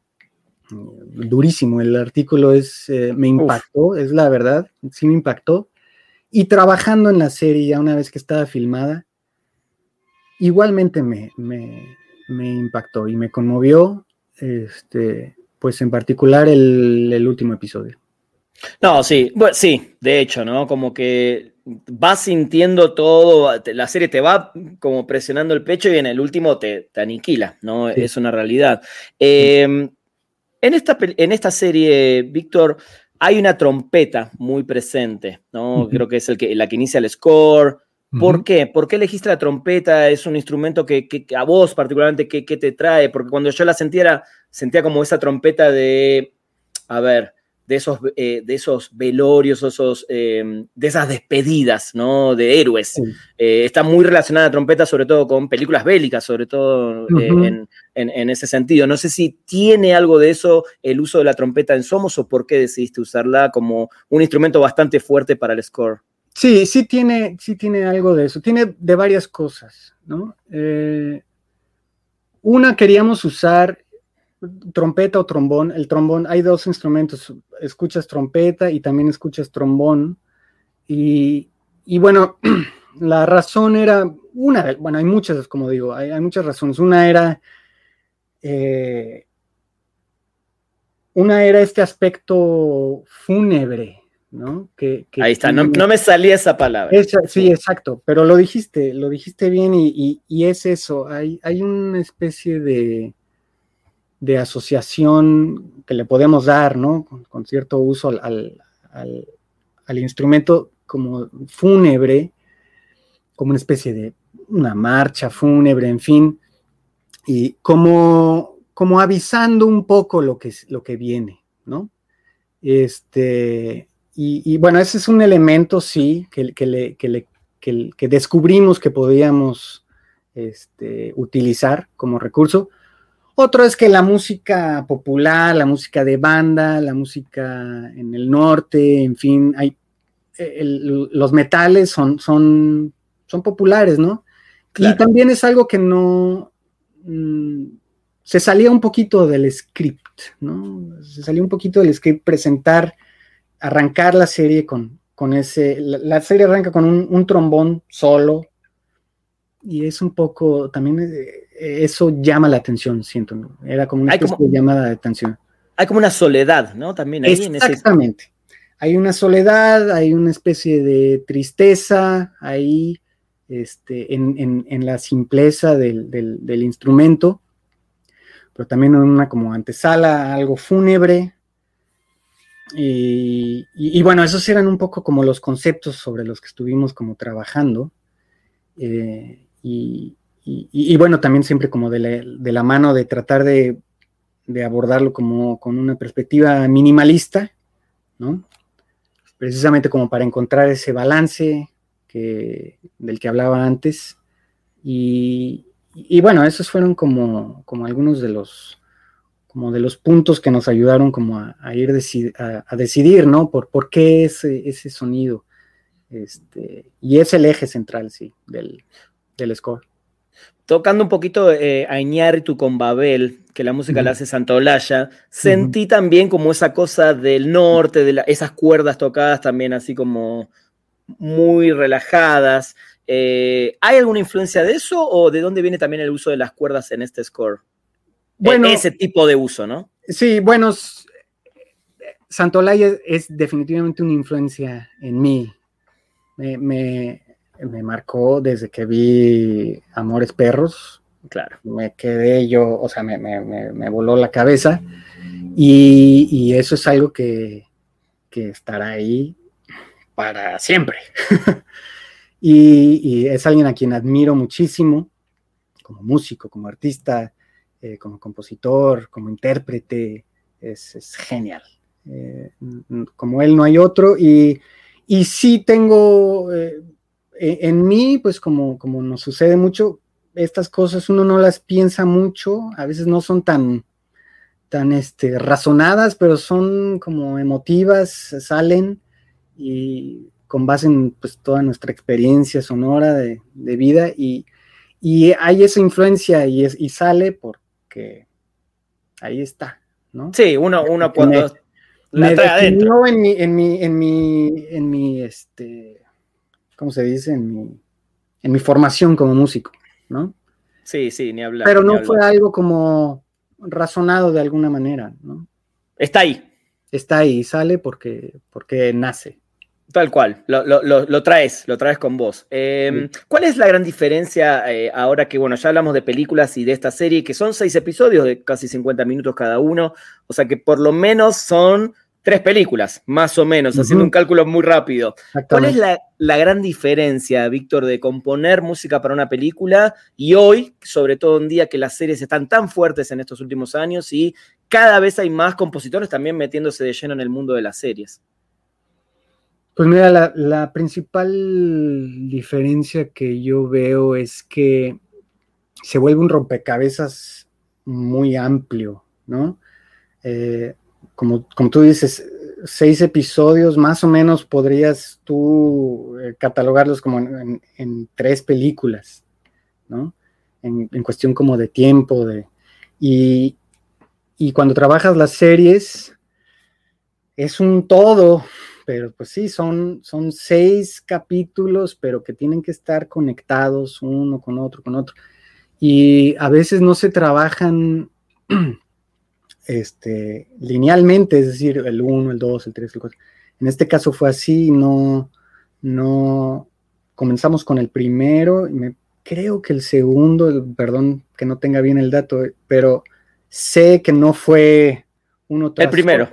Durísimo, el artículo es, eh, me impactó, es la verdad, sí me impactó. Y trabajando en la serie ya una vez que estaba filmada, igualmente me, me impactó y me conmovió, este, pues en particular el, último episodio. No, sí, sí, de hecho, ¿no? Como que vas sintiendo todo, la serie te va como presionando el pecho y en el último te, aniquila, ¿no? Es una realidad. Em, en, esta, en esta serie, Víctor, hay una trompeta muy presente, ¿no? Creo que es el que, la que inicia el score, ¿Por qué? ¿Por qué elegiste la trompeta? ¿Es un instrumento que, a vos particularmente ¿qué, te trae? Porque cuando yo la sentía, sentía como esa trompeta de, a ver, de esos, eh, de esos velorios, esos, em, de esas despedidas, ¿no? De héroes. Eh, está muy relacionada la trompeta sobre todo con películas bélicas, sobre todo eh, en, ese sentido. No sé si tiene algo de eso el uso de la trompeta en Somos o por qué decidiste usarla como un instrumento bastante fuerte para el score. Sí, sí tiene, sí tiene algo de eso. Tiene de varias cosas, ¿no? Una, queríamos usar trompeta o trombón. El trombón, hay dos instrumentos. Escuchas trompeta y también escuchas trombón. Y, bueno, la razón era una, bueno, hay muchas, como digo, hay, muchas razones. Una era, eh, una era este aspecto fúnebre, ¿no? Que, Ahí está, no, me salía esa palabra. sí, exacto, pero lo dijiste, lo dijiste bien y, es eso, hay, hay, una especie de, de, asociación que le podemos dar, ¿no? Con, cierto uso al, instrumento como fúnebre, como una especie de una marcha fúnebre, en fin, y como, como avisando un poco lo que, lo que viene, ¿no? Este, y, bueno, ese es un elemento, sí, que, que, descubrimos que podíamos este, utilizar como recurso. Otro es que la música popular, la música de banda, la música en el norte, en fin, hay, los metales son, son, son populares, ¿no? Y también es algo que no... Mm, se salía un poquito del script, ¿no? Se salía un poquito del script presentar arrancar la serie con, con ese, la, serie arranca con un, trombón solo, y es un poco, también eh, eso llama la atención, siento, era como una especie de llamada de atención. Hay como una soledad, ¿no? También ahí Exactamente. Hay una soledad, hay una especie de tristeza ahí, este, en, la simpleza del, instrumento, pero también en una como antesala, algo fúnebre. Y, bueno, esos eran un poco como los conceptos sobre los que estuvimos como trabajando. Eh, y, bueno, también siempre como de la, mano de tratar de, abordarlo como con una perspectiva minimalista, ¿no? Precisamente como para encontrar ese balance que, del que hablaba antes. Y, bueno, esos fueron como, como algunos de los, como de los puntos que nos ayudaron como a, ir a, decidir, ¿no? Por, por qué ese, ese sonido. Este, y es el eje central, sí, del, del score. Tocando un poquito eh, a Iñárritu con Babel, que la música la hace Santolaya, sentí también como esa cosa del norte, de esas cuerdas tocadas también así como muy relajadas. Eh, ¿Hay alguna influencia de eso o de dónde viene también el uso de las cuerdas en este score? Bueno, ese tipo de uso, ¿no? Sí, bueno, Santolaya es definitivamente una influencia en mí. me, me marcó desde que vi Amores Perros. Claro. Me quedé yo, o sea, me, voló la cabeza. Y, eso es algo que, estará ahí para siempre. y, es alguien a quien admiro muchísimo, como músico, como artista, eh, como compositor, como intérprete. Es, genial. Eh, como él no hay otro. Y, y sí tengo... Eh, en mí, pues como, como nos sucede mucho, estas cosas uno no las piensa mucho, a veces no son tan, tan este, razonadas, pero son como emotivas, salen y con base en pues, toda nuestra experiencia sonora de, vida y, hay esa influencia y, es, y sale porque ahí está, ¿no? Sí, uno, uno cuando la trae adentro. En mi, en mi, en mi, en mi, este, ¿cómo se dice? En mi, en mi formación como músico, ¿no? Sí, sí, ni hablar. Pero no fue algo como razonado de alguna manera, ¿no? Está ahí. Está ahí, sale porque, porque nace. Tal cual, lo, traes, lo traes con vos. Em, ¿Cuál es la gran diferencia eh, ahora que, bueno, ya hablamos de películas y de esta serie, que son seis episodios de casi 50 minutos cada uno, o sea que por lo menos son tres películas, más o menos, haciendo un cálculo muy rápido. ¿Cuál es la, gran diferencia, Víctor, de componer música para una película y hoy, sobre todo un día que las series están tan fuertes en estos últimos años y cada vez hay más compositores también metiéndose de lleno en el mundo de las series? Pues mira, la, principal diferencia que yo veo es que se vuelve un rompecabezas muy amplio, ¿no? Eh, como, tú dices, seis episodios, más o menos podrías tú eh, catalogarlos como en, tres películas, ¿no? En, cuestión como de tiempo, de... Y, cuando trabajas las series, es un todo, pero pues sí, son, son seis capítulos, pero que tienen que estar conectados uno con otro, con otro. Y a veces no se trabajan este, linealmente, es decir, el 1, el 2, el 3, el 4. En este caso fue así, no, no, comenzamos con el primero, me, creo que el segundo, perdón que no tenga bien el dato, pero sé que no fue uno tras El primero,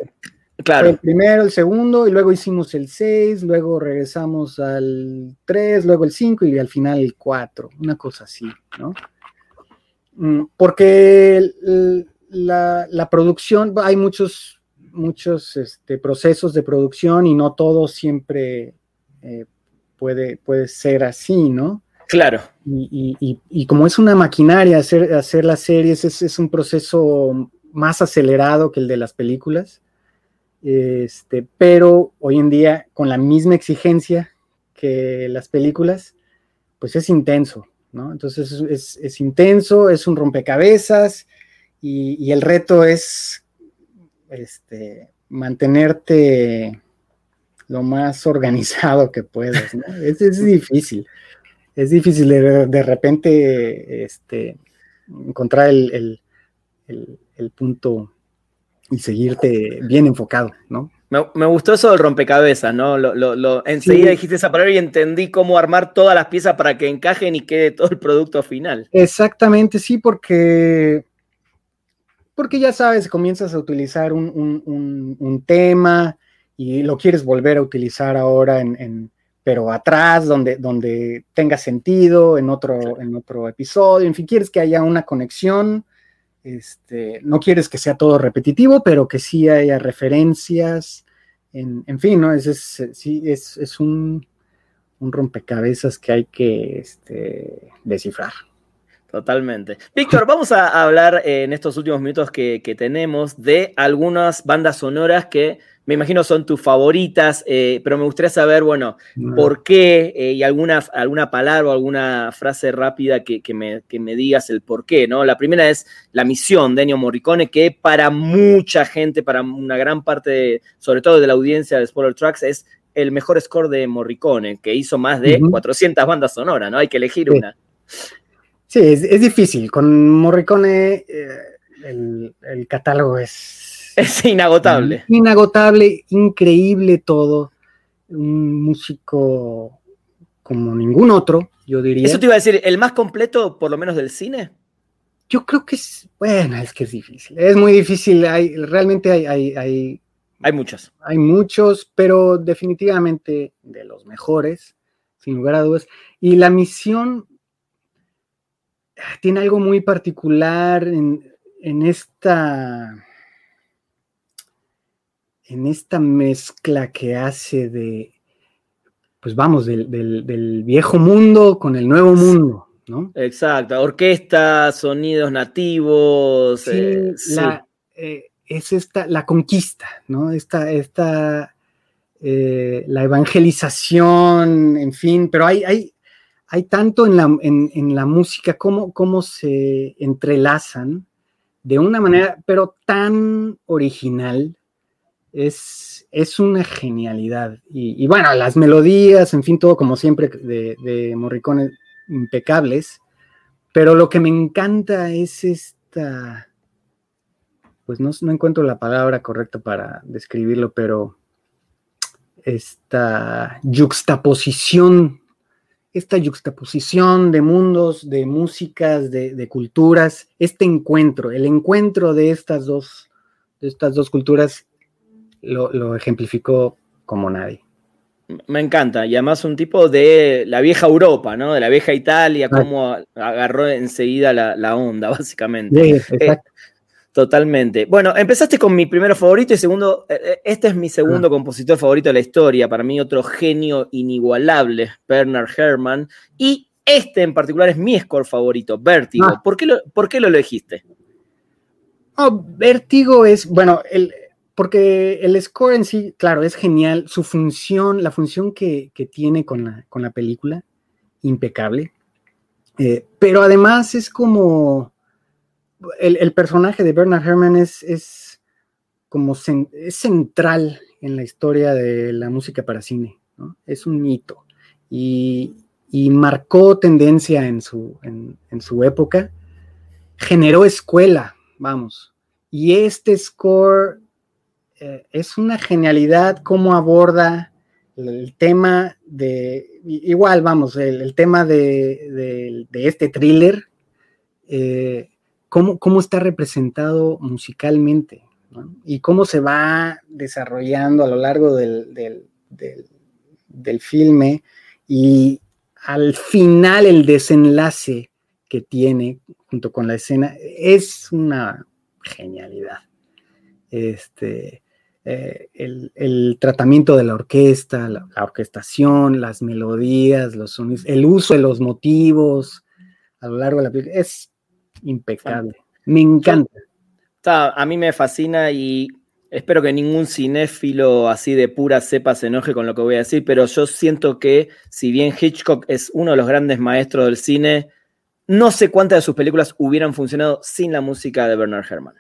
claro. el primero, el segundo, y luego hicimos el 6, luego regresamos al 3, luego el 5 y al final el 4, una cosa así, ¿no? Mm, porque el, la, producción, hay muchos, muchos este, procesos de producción y no todo siempre eh, puede, puede ser así, ¿no? Claro. Y, como es una maquinaria hacer, hacer las series, es, un proceso más acelerado que el de las películas. Este, pero hoy en día, con la misma exigencia que las películas, pues es intenso, ¿no? Entonces es, es intenso, es un rompecabezas, y, el reto es este, mantenerte lo más organizado que puedas. Es, difícil. es difícil de, repente este, encontrar el, punto y seguirte bien enfocado, ¿no? Me, gustó eso del rompecabezas, ¿no? Lo, enseguida dijiste esa palabra y entendí cómo armar todas las piezas para que encajen y quede todo el producto final. Exactamente, sí, porque, porque ya sabes, comienzas a utilizar un, tema y lo quieres volver a utilizar ahora en, pero atrás, donde, donde tenga sentido, en otro, en otro episodio, en fin, quieres que haya una conexión este, no quieres que sea todo repetitivo, pero que sí haya referencias. En, fin, ¿no? Es, es, sí, es, un, rompecabezas que hay que este, descifrar. Totalmente. Víctor, vamos a hablar en estos últimos minutos que, que tenemos de algunas bandas sonoras que me imagino son tus favoritas, eh, pero me gustaría saber, bueno, por qué eh, y alguna, alguna palabra o alguna frase rápida que, me, digas el por qué, ¿no? La primera es la misión de Ennio Morricone, que para mucha gente, para una gran parte, sobre todo de la audiencia de Spoiler Tracks, es el mejor score de Morricone, que hizo más de 400 bandas sonoras, ¿no? Hay que elegir una. Sí, es, difícil. Con Morricone eh, el catálogo es Es inagotable. Inagotable, increíble todo. Un músico como ningún otro, yo diría. Eso te iba a decir, ¿el más completo, por lo menos del cine? Yo creo que es, bueno, es que es difícil. Es muy difícil. Hay, realmente hay, hay, hay, hay muchos. Hay muchos, pero definitivamente de los mejores, sin lugar a dudas. Y la misión tiene algo muy particular en, en esta en esta mezcla que hace de, pues vamos, del, viejo mundo con el nuevo mundo, ¿no? Exacto, orquesta, sonidos nativos. Sí, eh, eh, es esta, la conquista, ¿no? Esta, esta eh, la evangelización, en fin, pero hay, hay, hay tanto en la, música como, cómo se entrelazan de una manera, pero tan original, es, es una genialidad. Y, bueno, las melodías, en fin, todo como siempre de, de Morricone, impecables. Pero lo que me encanta es esta, pues no, no encuentro la palabra correcta para describirlo, pero esta yuxtaposición, esta yuxtaposición de mundos, de músicas, de, de, culturas, este encuentro, el encuentro de estas dos, de estas dos culturas lo, ejemplificó como nadie. Me encanta, y además un tipo de la vieja Europa, ¿no? De la vieja Italia, cómo agarró enseguida la, onda, básicamente. Sí, eh, totalmente. Bueno, empezaste con mi primero favorito y segundo, eh, eh, este es mi segundo ah. compositor favorito de la historia, para mí otro genio inigualable, Bernard Herrmann, y este en particular es mi score favorito, Vértigo. Ah. ¿Por, qué lo, ¿Por qué lo elegiste? Oh, Vértigo es, bueno, el, porque el score en sí, claro, es genial. Su función, la función que, tiene con la, película, impecable. Eh, pero además es como. El, personaje de Bernard Herrmann es, es como es central en la historia de la música para cine. Es un hito. Y, marcó tendencia en su, en su época. Generó escuela, vamos. Y este score eh, es una genialidad cómo aborda el tema de, igual vamos, el, tema de, este thriller, eh, cómo, está representado musicalmente y cómo se va desarrollando a lo largo del, del filme y al final el desenlace que tiene junto con la escena es una genialidad. Este, eh, el, tratamiento de la orquesta, la, orquestación, las melodías, los sonidos, el uso de los motivos a lo largo de la película es impecable. Me encanta. a mí me fascina y espero que ningún cinéfilo así de pura cepa se enoje con lo que voy a decir, pero yo siento que si bien Hitchcock es uno de los grandes maestros del cine, no sé cuántas de sus películas hubieran funcionado sin la música de Bernard Herrmann.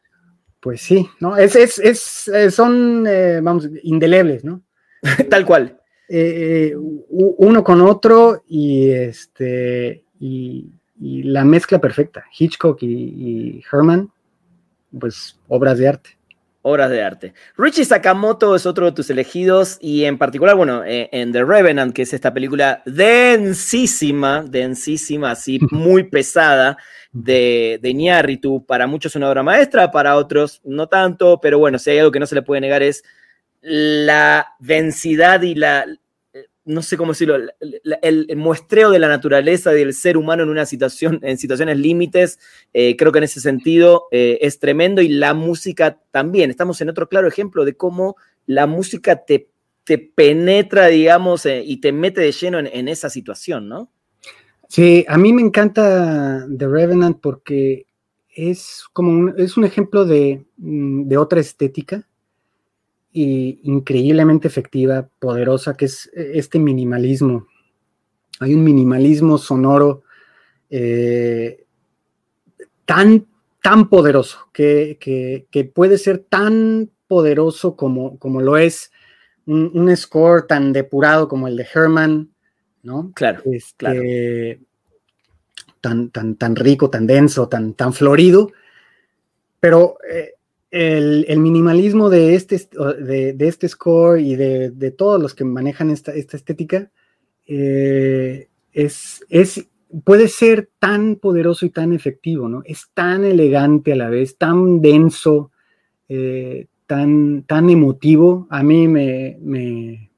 Pues sí, ¿no? Es, es, es eh, son, eh, vamos, indelebles, ¿no? Tal cual. eh, uno con otro y este y, la mezcla perfecta. Hitchcock y, Herman, pues obras de arte obras de arte. Richie Sakamoto es otro de tus elegidos y en particular, bueno, eh, en The Revenant, que es esta película densísima, densísima, así muy pesada de, de Ñarritu. Para muchos una obra maestra, para otros no tanto, pero bueno, si hay algo que no se le puede negar es la densidad y la, no sé cómo decirlo, el, muestreo de la naturaleza del ser humano en una situación, en situaciones límites, eh, creo que en ese sentido eh, es tremendo y la música también. Estamos en otro claro ejemplo de cómo la música te, te penetra, digamos, eh, y te mete de lleno en, esa situación, ¿no? Sí, a mí me encanta The Revenant porque es como un, es un ejemplo de, mm, de otra estética increíblemente efectiva, poderosa, que es eh, este minimalismo. Hay un minimalismo sonoro eh, tan, tan poderoso, que, puede ser tan poderoso como, como lo es un, score tan depurado como el de Herman, ¿no? Claro, este, claro. Tan, tan, tan rico, tan denso, tan, tan florido, pero eh, el, minimalismo de este, de, este score y de, todos los que manejan esta, estética eh, es, es, puede ser tan poderoso y tan efectivo, ¿no? Es tan elegante a la vez, tan denso, eh, tan, tan emotivo. A mí me, me,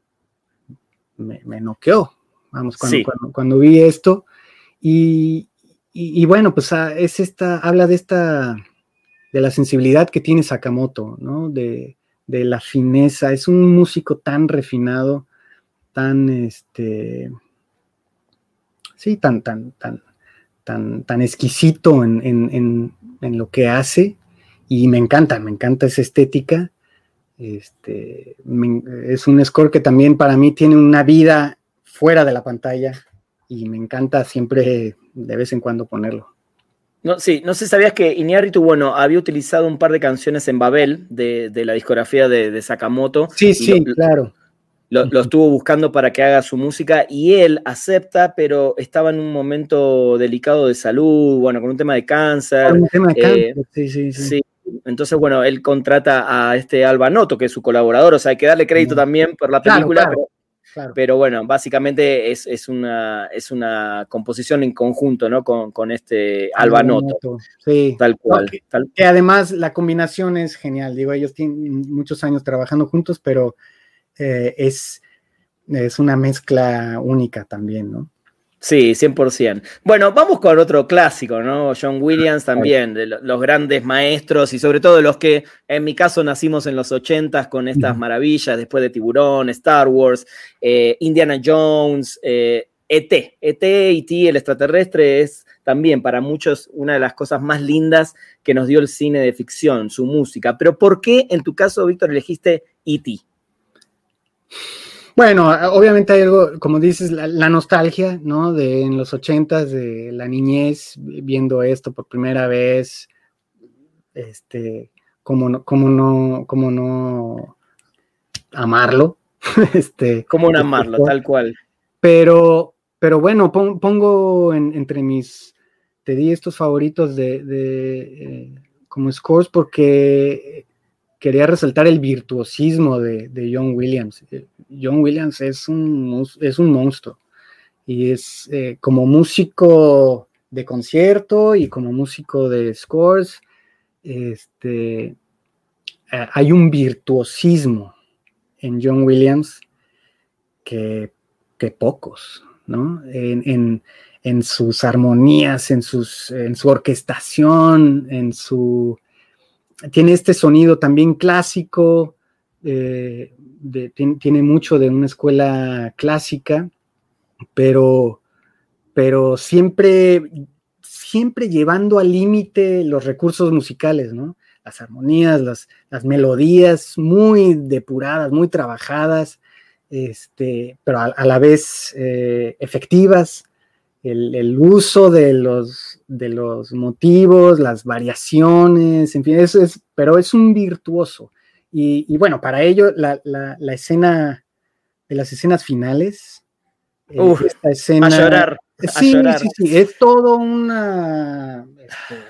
me, noqueó, vamos, cuando, vi esto. Y, y, bueno, pues ah, es esta, habla de esta de la sensibilidad que tiene Sakamoto, ¿no? De, la fineza. Es un músico tan refinado, tan, este, sí, tan, tan, tan, tan, tan exquisito en, lo que hace. Y me encanta, me encanta esa estética. Este, es un score que también para mí tiene una vida fuera de la pantalla y me encanta siempre de vez en cuando ponerlo. No, sí, no sé si sabías que Iñárritu, bueno, había utilizado un par de canciones en Babel de, la discografía de, Sakamoto. Sí, sí, claro. Lo, estuvo buscando para que haga su música y él acepta, pero estaba en un momento delicado de salud, bueno, con un tema de cáncer. Un tema de cáncer, eh, sí, sí, sí, Entonces, bueno, él contrata a este Alba Noto, que es su colaborador, o sea, hay que darle crédito también por la película, pero bueno, básicamente es, una, es una composición en conjunto, ¿no? Con, este Albanoto. Sí. Tal cual. que, además la combinación es genial. Digo, ellos tienen muchos años trabajando juntos, pero eh, es, es una mezcla única también, ¿no? Sí, 100%. Bueno, vamos con otro clásico, ¿no? John Williams también, de los grandes maestros y sobre todo los que, en mi caso, nacimos en los 80 con estas maravillas, después de Tiburón, Star Wars, eh, Indiana Jones, ET. ET, E.T., el extraterrestre, es también para muchos una de las cosas más lindas que nos dio el cine de ficción, su música. Pero ¿por qué, en tu caso, Víctor, elegiste E.T.? Bueno, obviamente hay algo, como dices, la, nostalgia, ¿no? De en los ochentas, de la niñez, viendo esto por primera vez, este, como no, como no, como no amarlo, este. Como no amarlo, tal cual. Pero, pero bueno, pongo entre mis, te di estos favoritos de, eh, como scores porque quería resaltar el virtuosismo de, John Williams. Eh, John Williams es un, es un monstruo y es eh, como músico de concierto y como músico de scores, este, eh, hay un virtuosismo en John Williams que, pocos, ¿no? En, sus armonías, en, sus, en su orquestación, en su tiene este sonido también clásico, eh, tiene, mucho de una escuela clásica, pero, pero siempre, siempre llevando al límite los recursos musicales, ¿no? Las armonías, las, melodías muy depuradas, muy trabajadas, este, pero a, la vez eh, efectivas el, uso de los, de los motivos, las variaciones, en fin, eso es, pero es un virtuoso. Y, bueno, para ello la, escena las escenas finales. Eh, Uf, esta escena, a llorar. Sí, sí, sí, es todo una, este,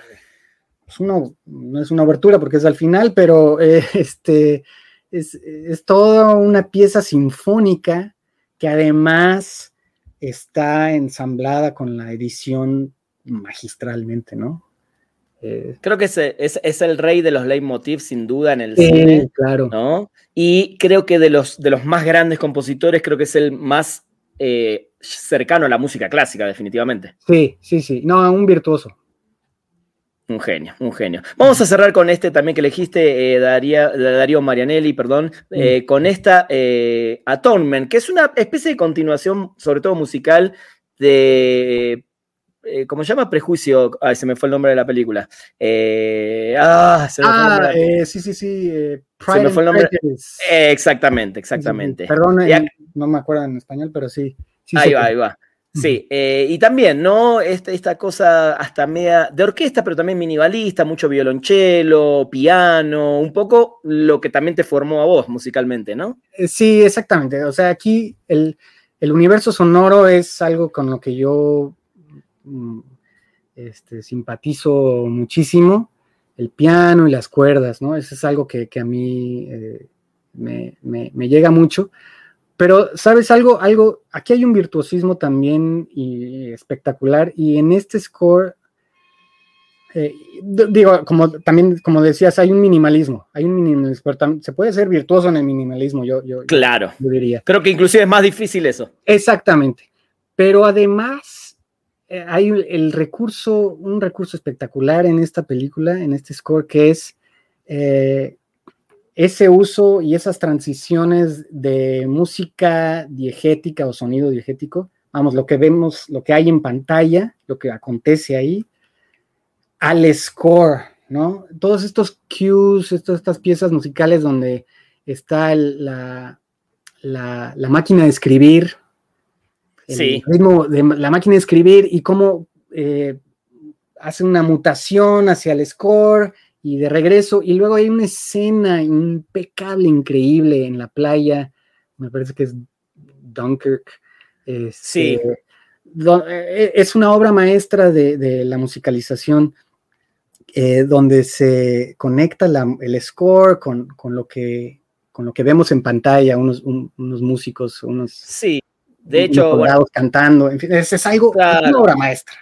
es una, no es una abertura porque es al final, pero eh, este, es, es toda una pieza sinfónica que además está ensamblada con la edición magistralmente, ¿no? Eh, creo que es, es, el rey de los leitmotiv, sin duda, en el cine. Claro. ¿no? Y creo que de los, de los más grandes compositores, creo que es el más eh, cercano a la música clásica, definitivamente. Sí, sí, sí. No, un virtuoso. Un genio, un genio. Vamos a cerrar con este también que elegiste, eh, Darío Marianelli, perdón, eh, con esta eh, Atonement, que es una especie de continuación, sobre todo musical, de. Eh, ¿Cómo se llama? Prejuicio. Ay, se me fue el nombre de la película. ah, se me fue el nombre. Ah, sí, sí, sí. se me fue el nombre. exactamente, exactamente. Perdón, no me acuerdo en español, pero sí. sí ahí va, ahí va. Sí, eh, y también, ¿no? Esta, esta, cosa hasta media de orquesta, pero también minimalista, mucho violonchelo, piano, un poco lo que también te formó a vos musicalmente, ¿no? Eh, sí, exactamente. O sea, aquí el, universo sonoro es algo con lo que yo mm, este, simpatizo muchísimo. El piano y las cuerdas, ¿no? Eso es algo que, a mí eh, me, me llega mucho. Pero, ¿sabes algo? Algo, aquí hay un virtuosismo también y espectacular, y en este score, eh, digo, como también, como decías, hay un minimalismo, hay un minimalismo, pero se puede ser virtuoso en el minimalismo, yo, yo, claro. yo diría. Creo que inclusive es más difícil eso. Exactamente. Pero además, eh, hay el recurso, un recurso espectacular en esta película, en este score, que es eh, ese uso y esas transiciones de música diegética o sonido diegético, vamos, lo que vemos, lo que hay en pantalla, lo que acontece ahí, al score, ¿no? Todos estos cues, estas piezas musicales donde está la, la, máquina de escribir, el ritmo de la máquina de escribir y cómo eh, hace una mutación hacia el score y de regreso, y luego hay una escena impecable, increíble en la playa, me parece que es Dunkirk. Este, sí. E, es una obra maestra de, la musicalización, eh, donde se conecta el score con, lo que, con lo que vemos en pantalla, unos, unos músicos, unos... Sí, de hecho... cantando, en fin, es, algo, es una obra maestra.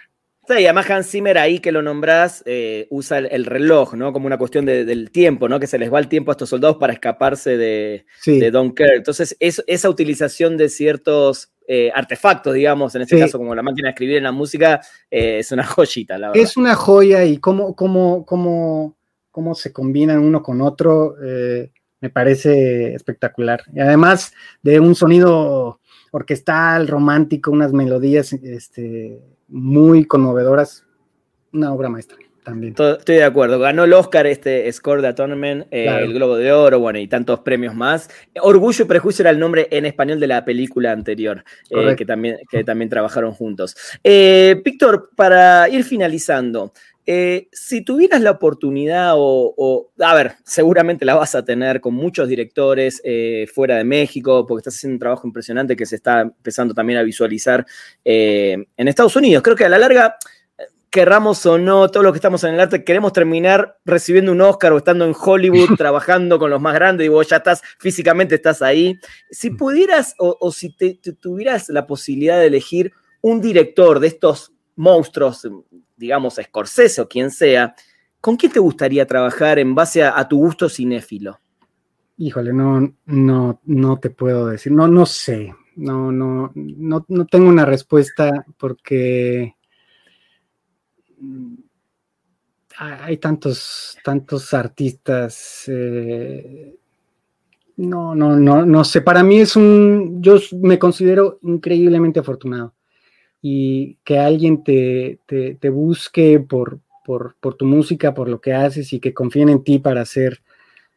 Sí, y además Hans Zimmer ahí que lo nombrás eh, usa el, reloj, ¿no? Como una cuestión del tiempo, ¿no? Que se les va el tiempo a estos soldados para escaparse de, de Dunkirk. Entonces, esa utilización de ciertos eh, artefactos, digamos, en este caso como la máquina de escribir en la música, eh, es una joyita, la verdad. Es una joya y cómo, cómo, cómo, cómo se combinan uno con otro, me parece espectacular. Y además de un sonido orquestal, romántico, unas melodías, este muy conmovedoras. Una obra maestra también. Estoy de acuerdo. Ganó el Oscar este Score de Atonement, eh, el Globo de Oro, bueno, y tantos premios más. Orgullo y Prejuicio era el nombre en español de la película anterior, eh, que, también, que también trabajaron juntos. Eh, Víctor, para ir finalizando, si tuvieras la oportunidad, o, a ver, seguramente la vas a tener con muchos directores fuera de México, porque estás haciendo un trabajo impresionante que se está empezando también a visualizar en Estados Unidos. Creo que a la larga, querramos o no, todos los que estamos en el arte, queremos terminar recibiendo un Oscar o estando en Hollywood trabajando con los más grandes y vos ya estás, físicamente estás ahí. Si pudieras o, si tuvieras la posibilidad de elegir un director de estos monstruos digamos, Scorsese o quien sea, ¿con quién te gustaría trabajar en base a, tu gusto cinéfilo? Híjole, no, no, no te puedo decir, no, no sé, no, no, no, no tengo una respuesta porque hay tantos, tantos artistas. Eh, no, no, no, no sé. Para mí es un. Yo me considero increíblemente afortunado y que alguien te, busque por, por, tu música, por lo que haces y que confíen en ti para hacer,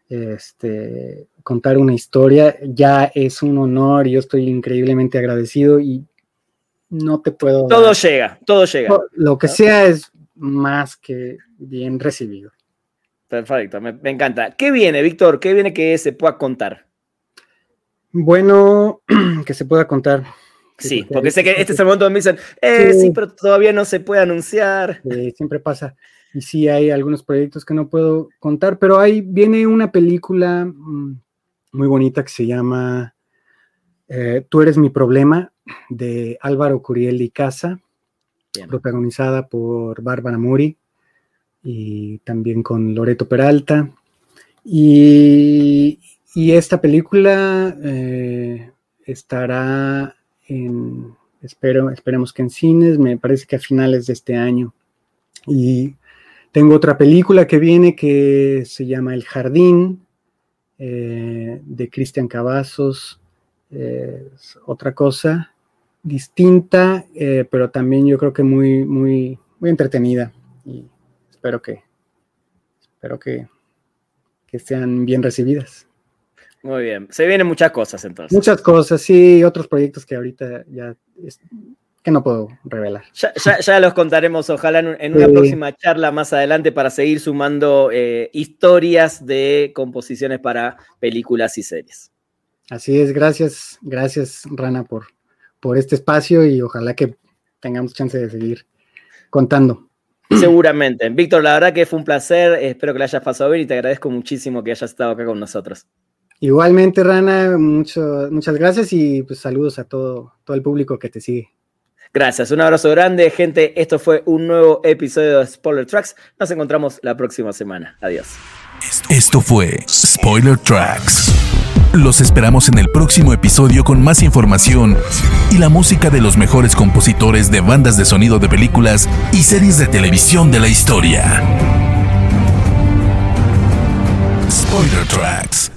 este, contar una historia, ya es un honor y yo estoy increíblemente agradecido y no te puedo... Todo llega, todo llega. Lo que sea es más que bien recibido. Perfecto, me, encanta. ¿Qué viene, Víctor? ¿Qué viene que se pueda contar? Bueno, que se pueda contar. Sí, porque sé que este es el momento donde me dicen, eh, sí. pero todavía no se puede anunciar. siempre pasa. Y sí, hay algunos proyectos que no puedo contar, pero ahí viene una película mm, muy bonita que se llama eh, Tú eres mi problema, de Álvaro Curiel y Casa, protagonizada por Bárbara Mori y también con Loreto Peralta. Y, esta película eh, estará espero, esperemos que en cines, me parece que a finales de este año. Y tengo otra película que viene que se llama El Jardín, eh, de Cristian Cavazos, otra cosa distinta, eh, pero también yo creo que muy, muy, muy entretenida. Y espero que, espero que, que sean bien recibidas. Muy bien. Se vienen muchas cosas entonces. Muchas cosas, sí, otros proyectos que ahorita ya que no puedo revelar. Ya, los contaremos, ojalá en, una próxima charla más adelante para seguir sumando eh, historias de composiciones para películas y series. Así es, gracias, gracias Rana por, por este espacio y ojalá que tengamos chance de seguir contando. Seguramente. Víctor, la verdad que fue un placer, espero que lo hayas pasado bien y te agradezco muchísimo que hayas estado acá con nosotros. Igualmente, Rana, mucho, muchas gracias y pues saludos a todo, todo el público que te sigue. Gracias, un abrazo grande, gente. Esto fue un nuevo episodio de Spoiler Tracks. Nos encontramos la próxima semana. Adiós. Esto fue Spoiler Tracks. Los esperamos en el próximo episodio con más información y la música de los mejores compositores de bandas de sonido de películas y series de televisión de la historia. Spoiler Tracks.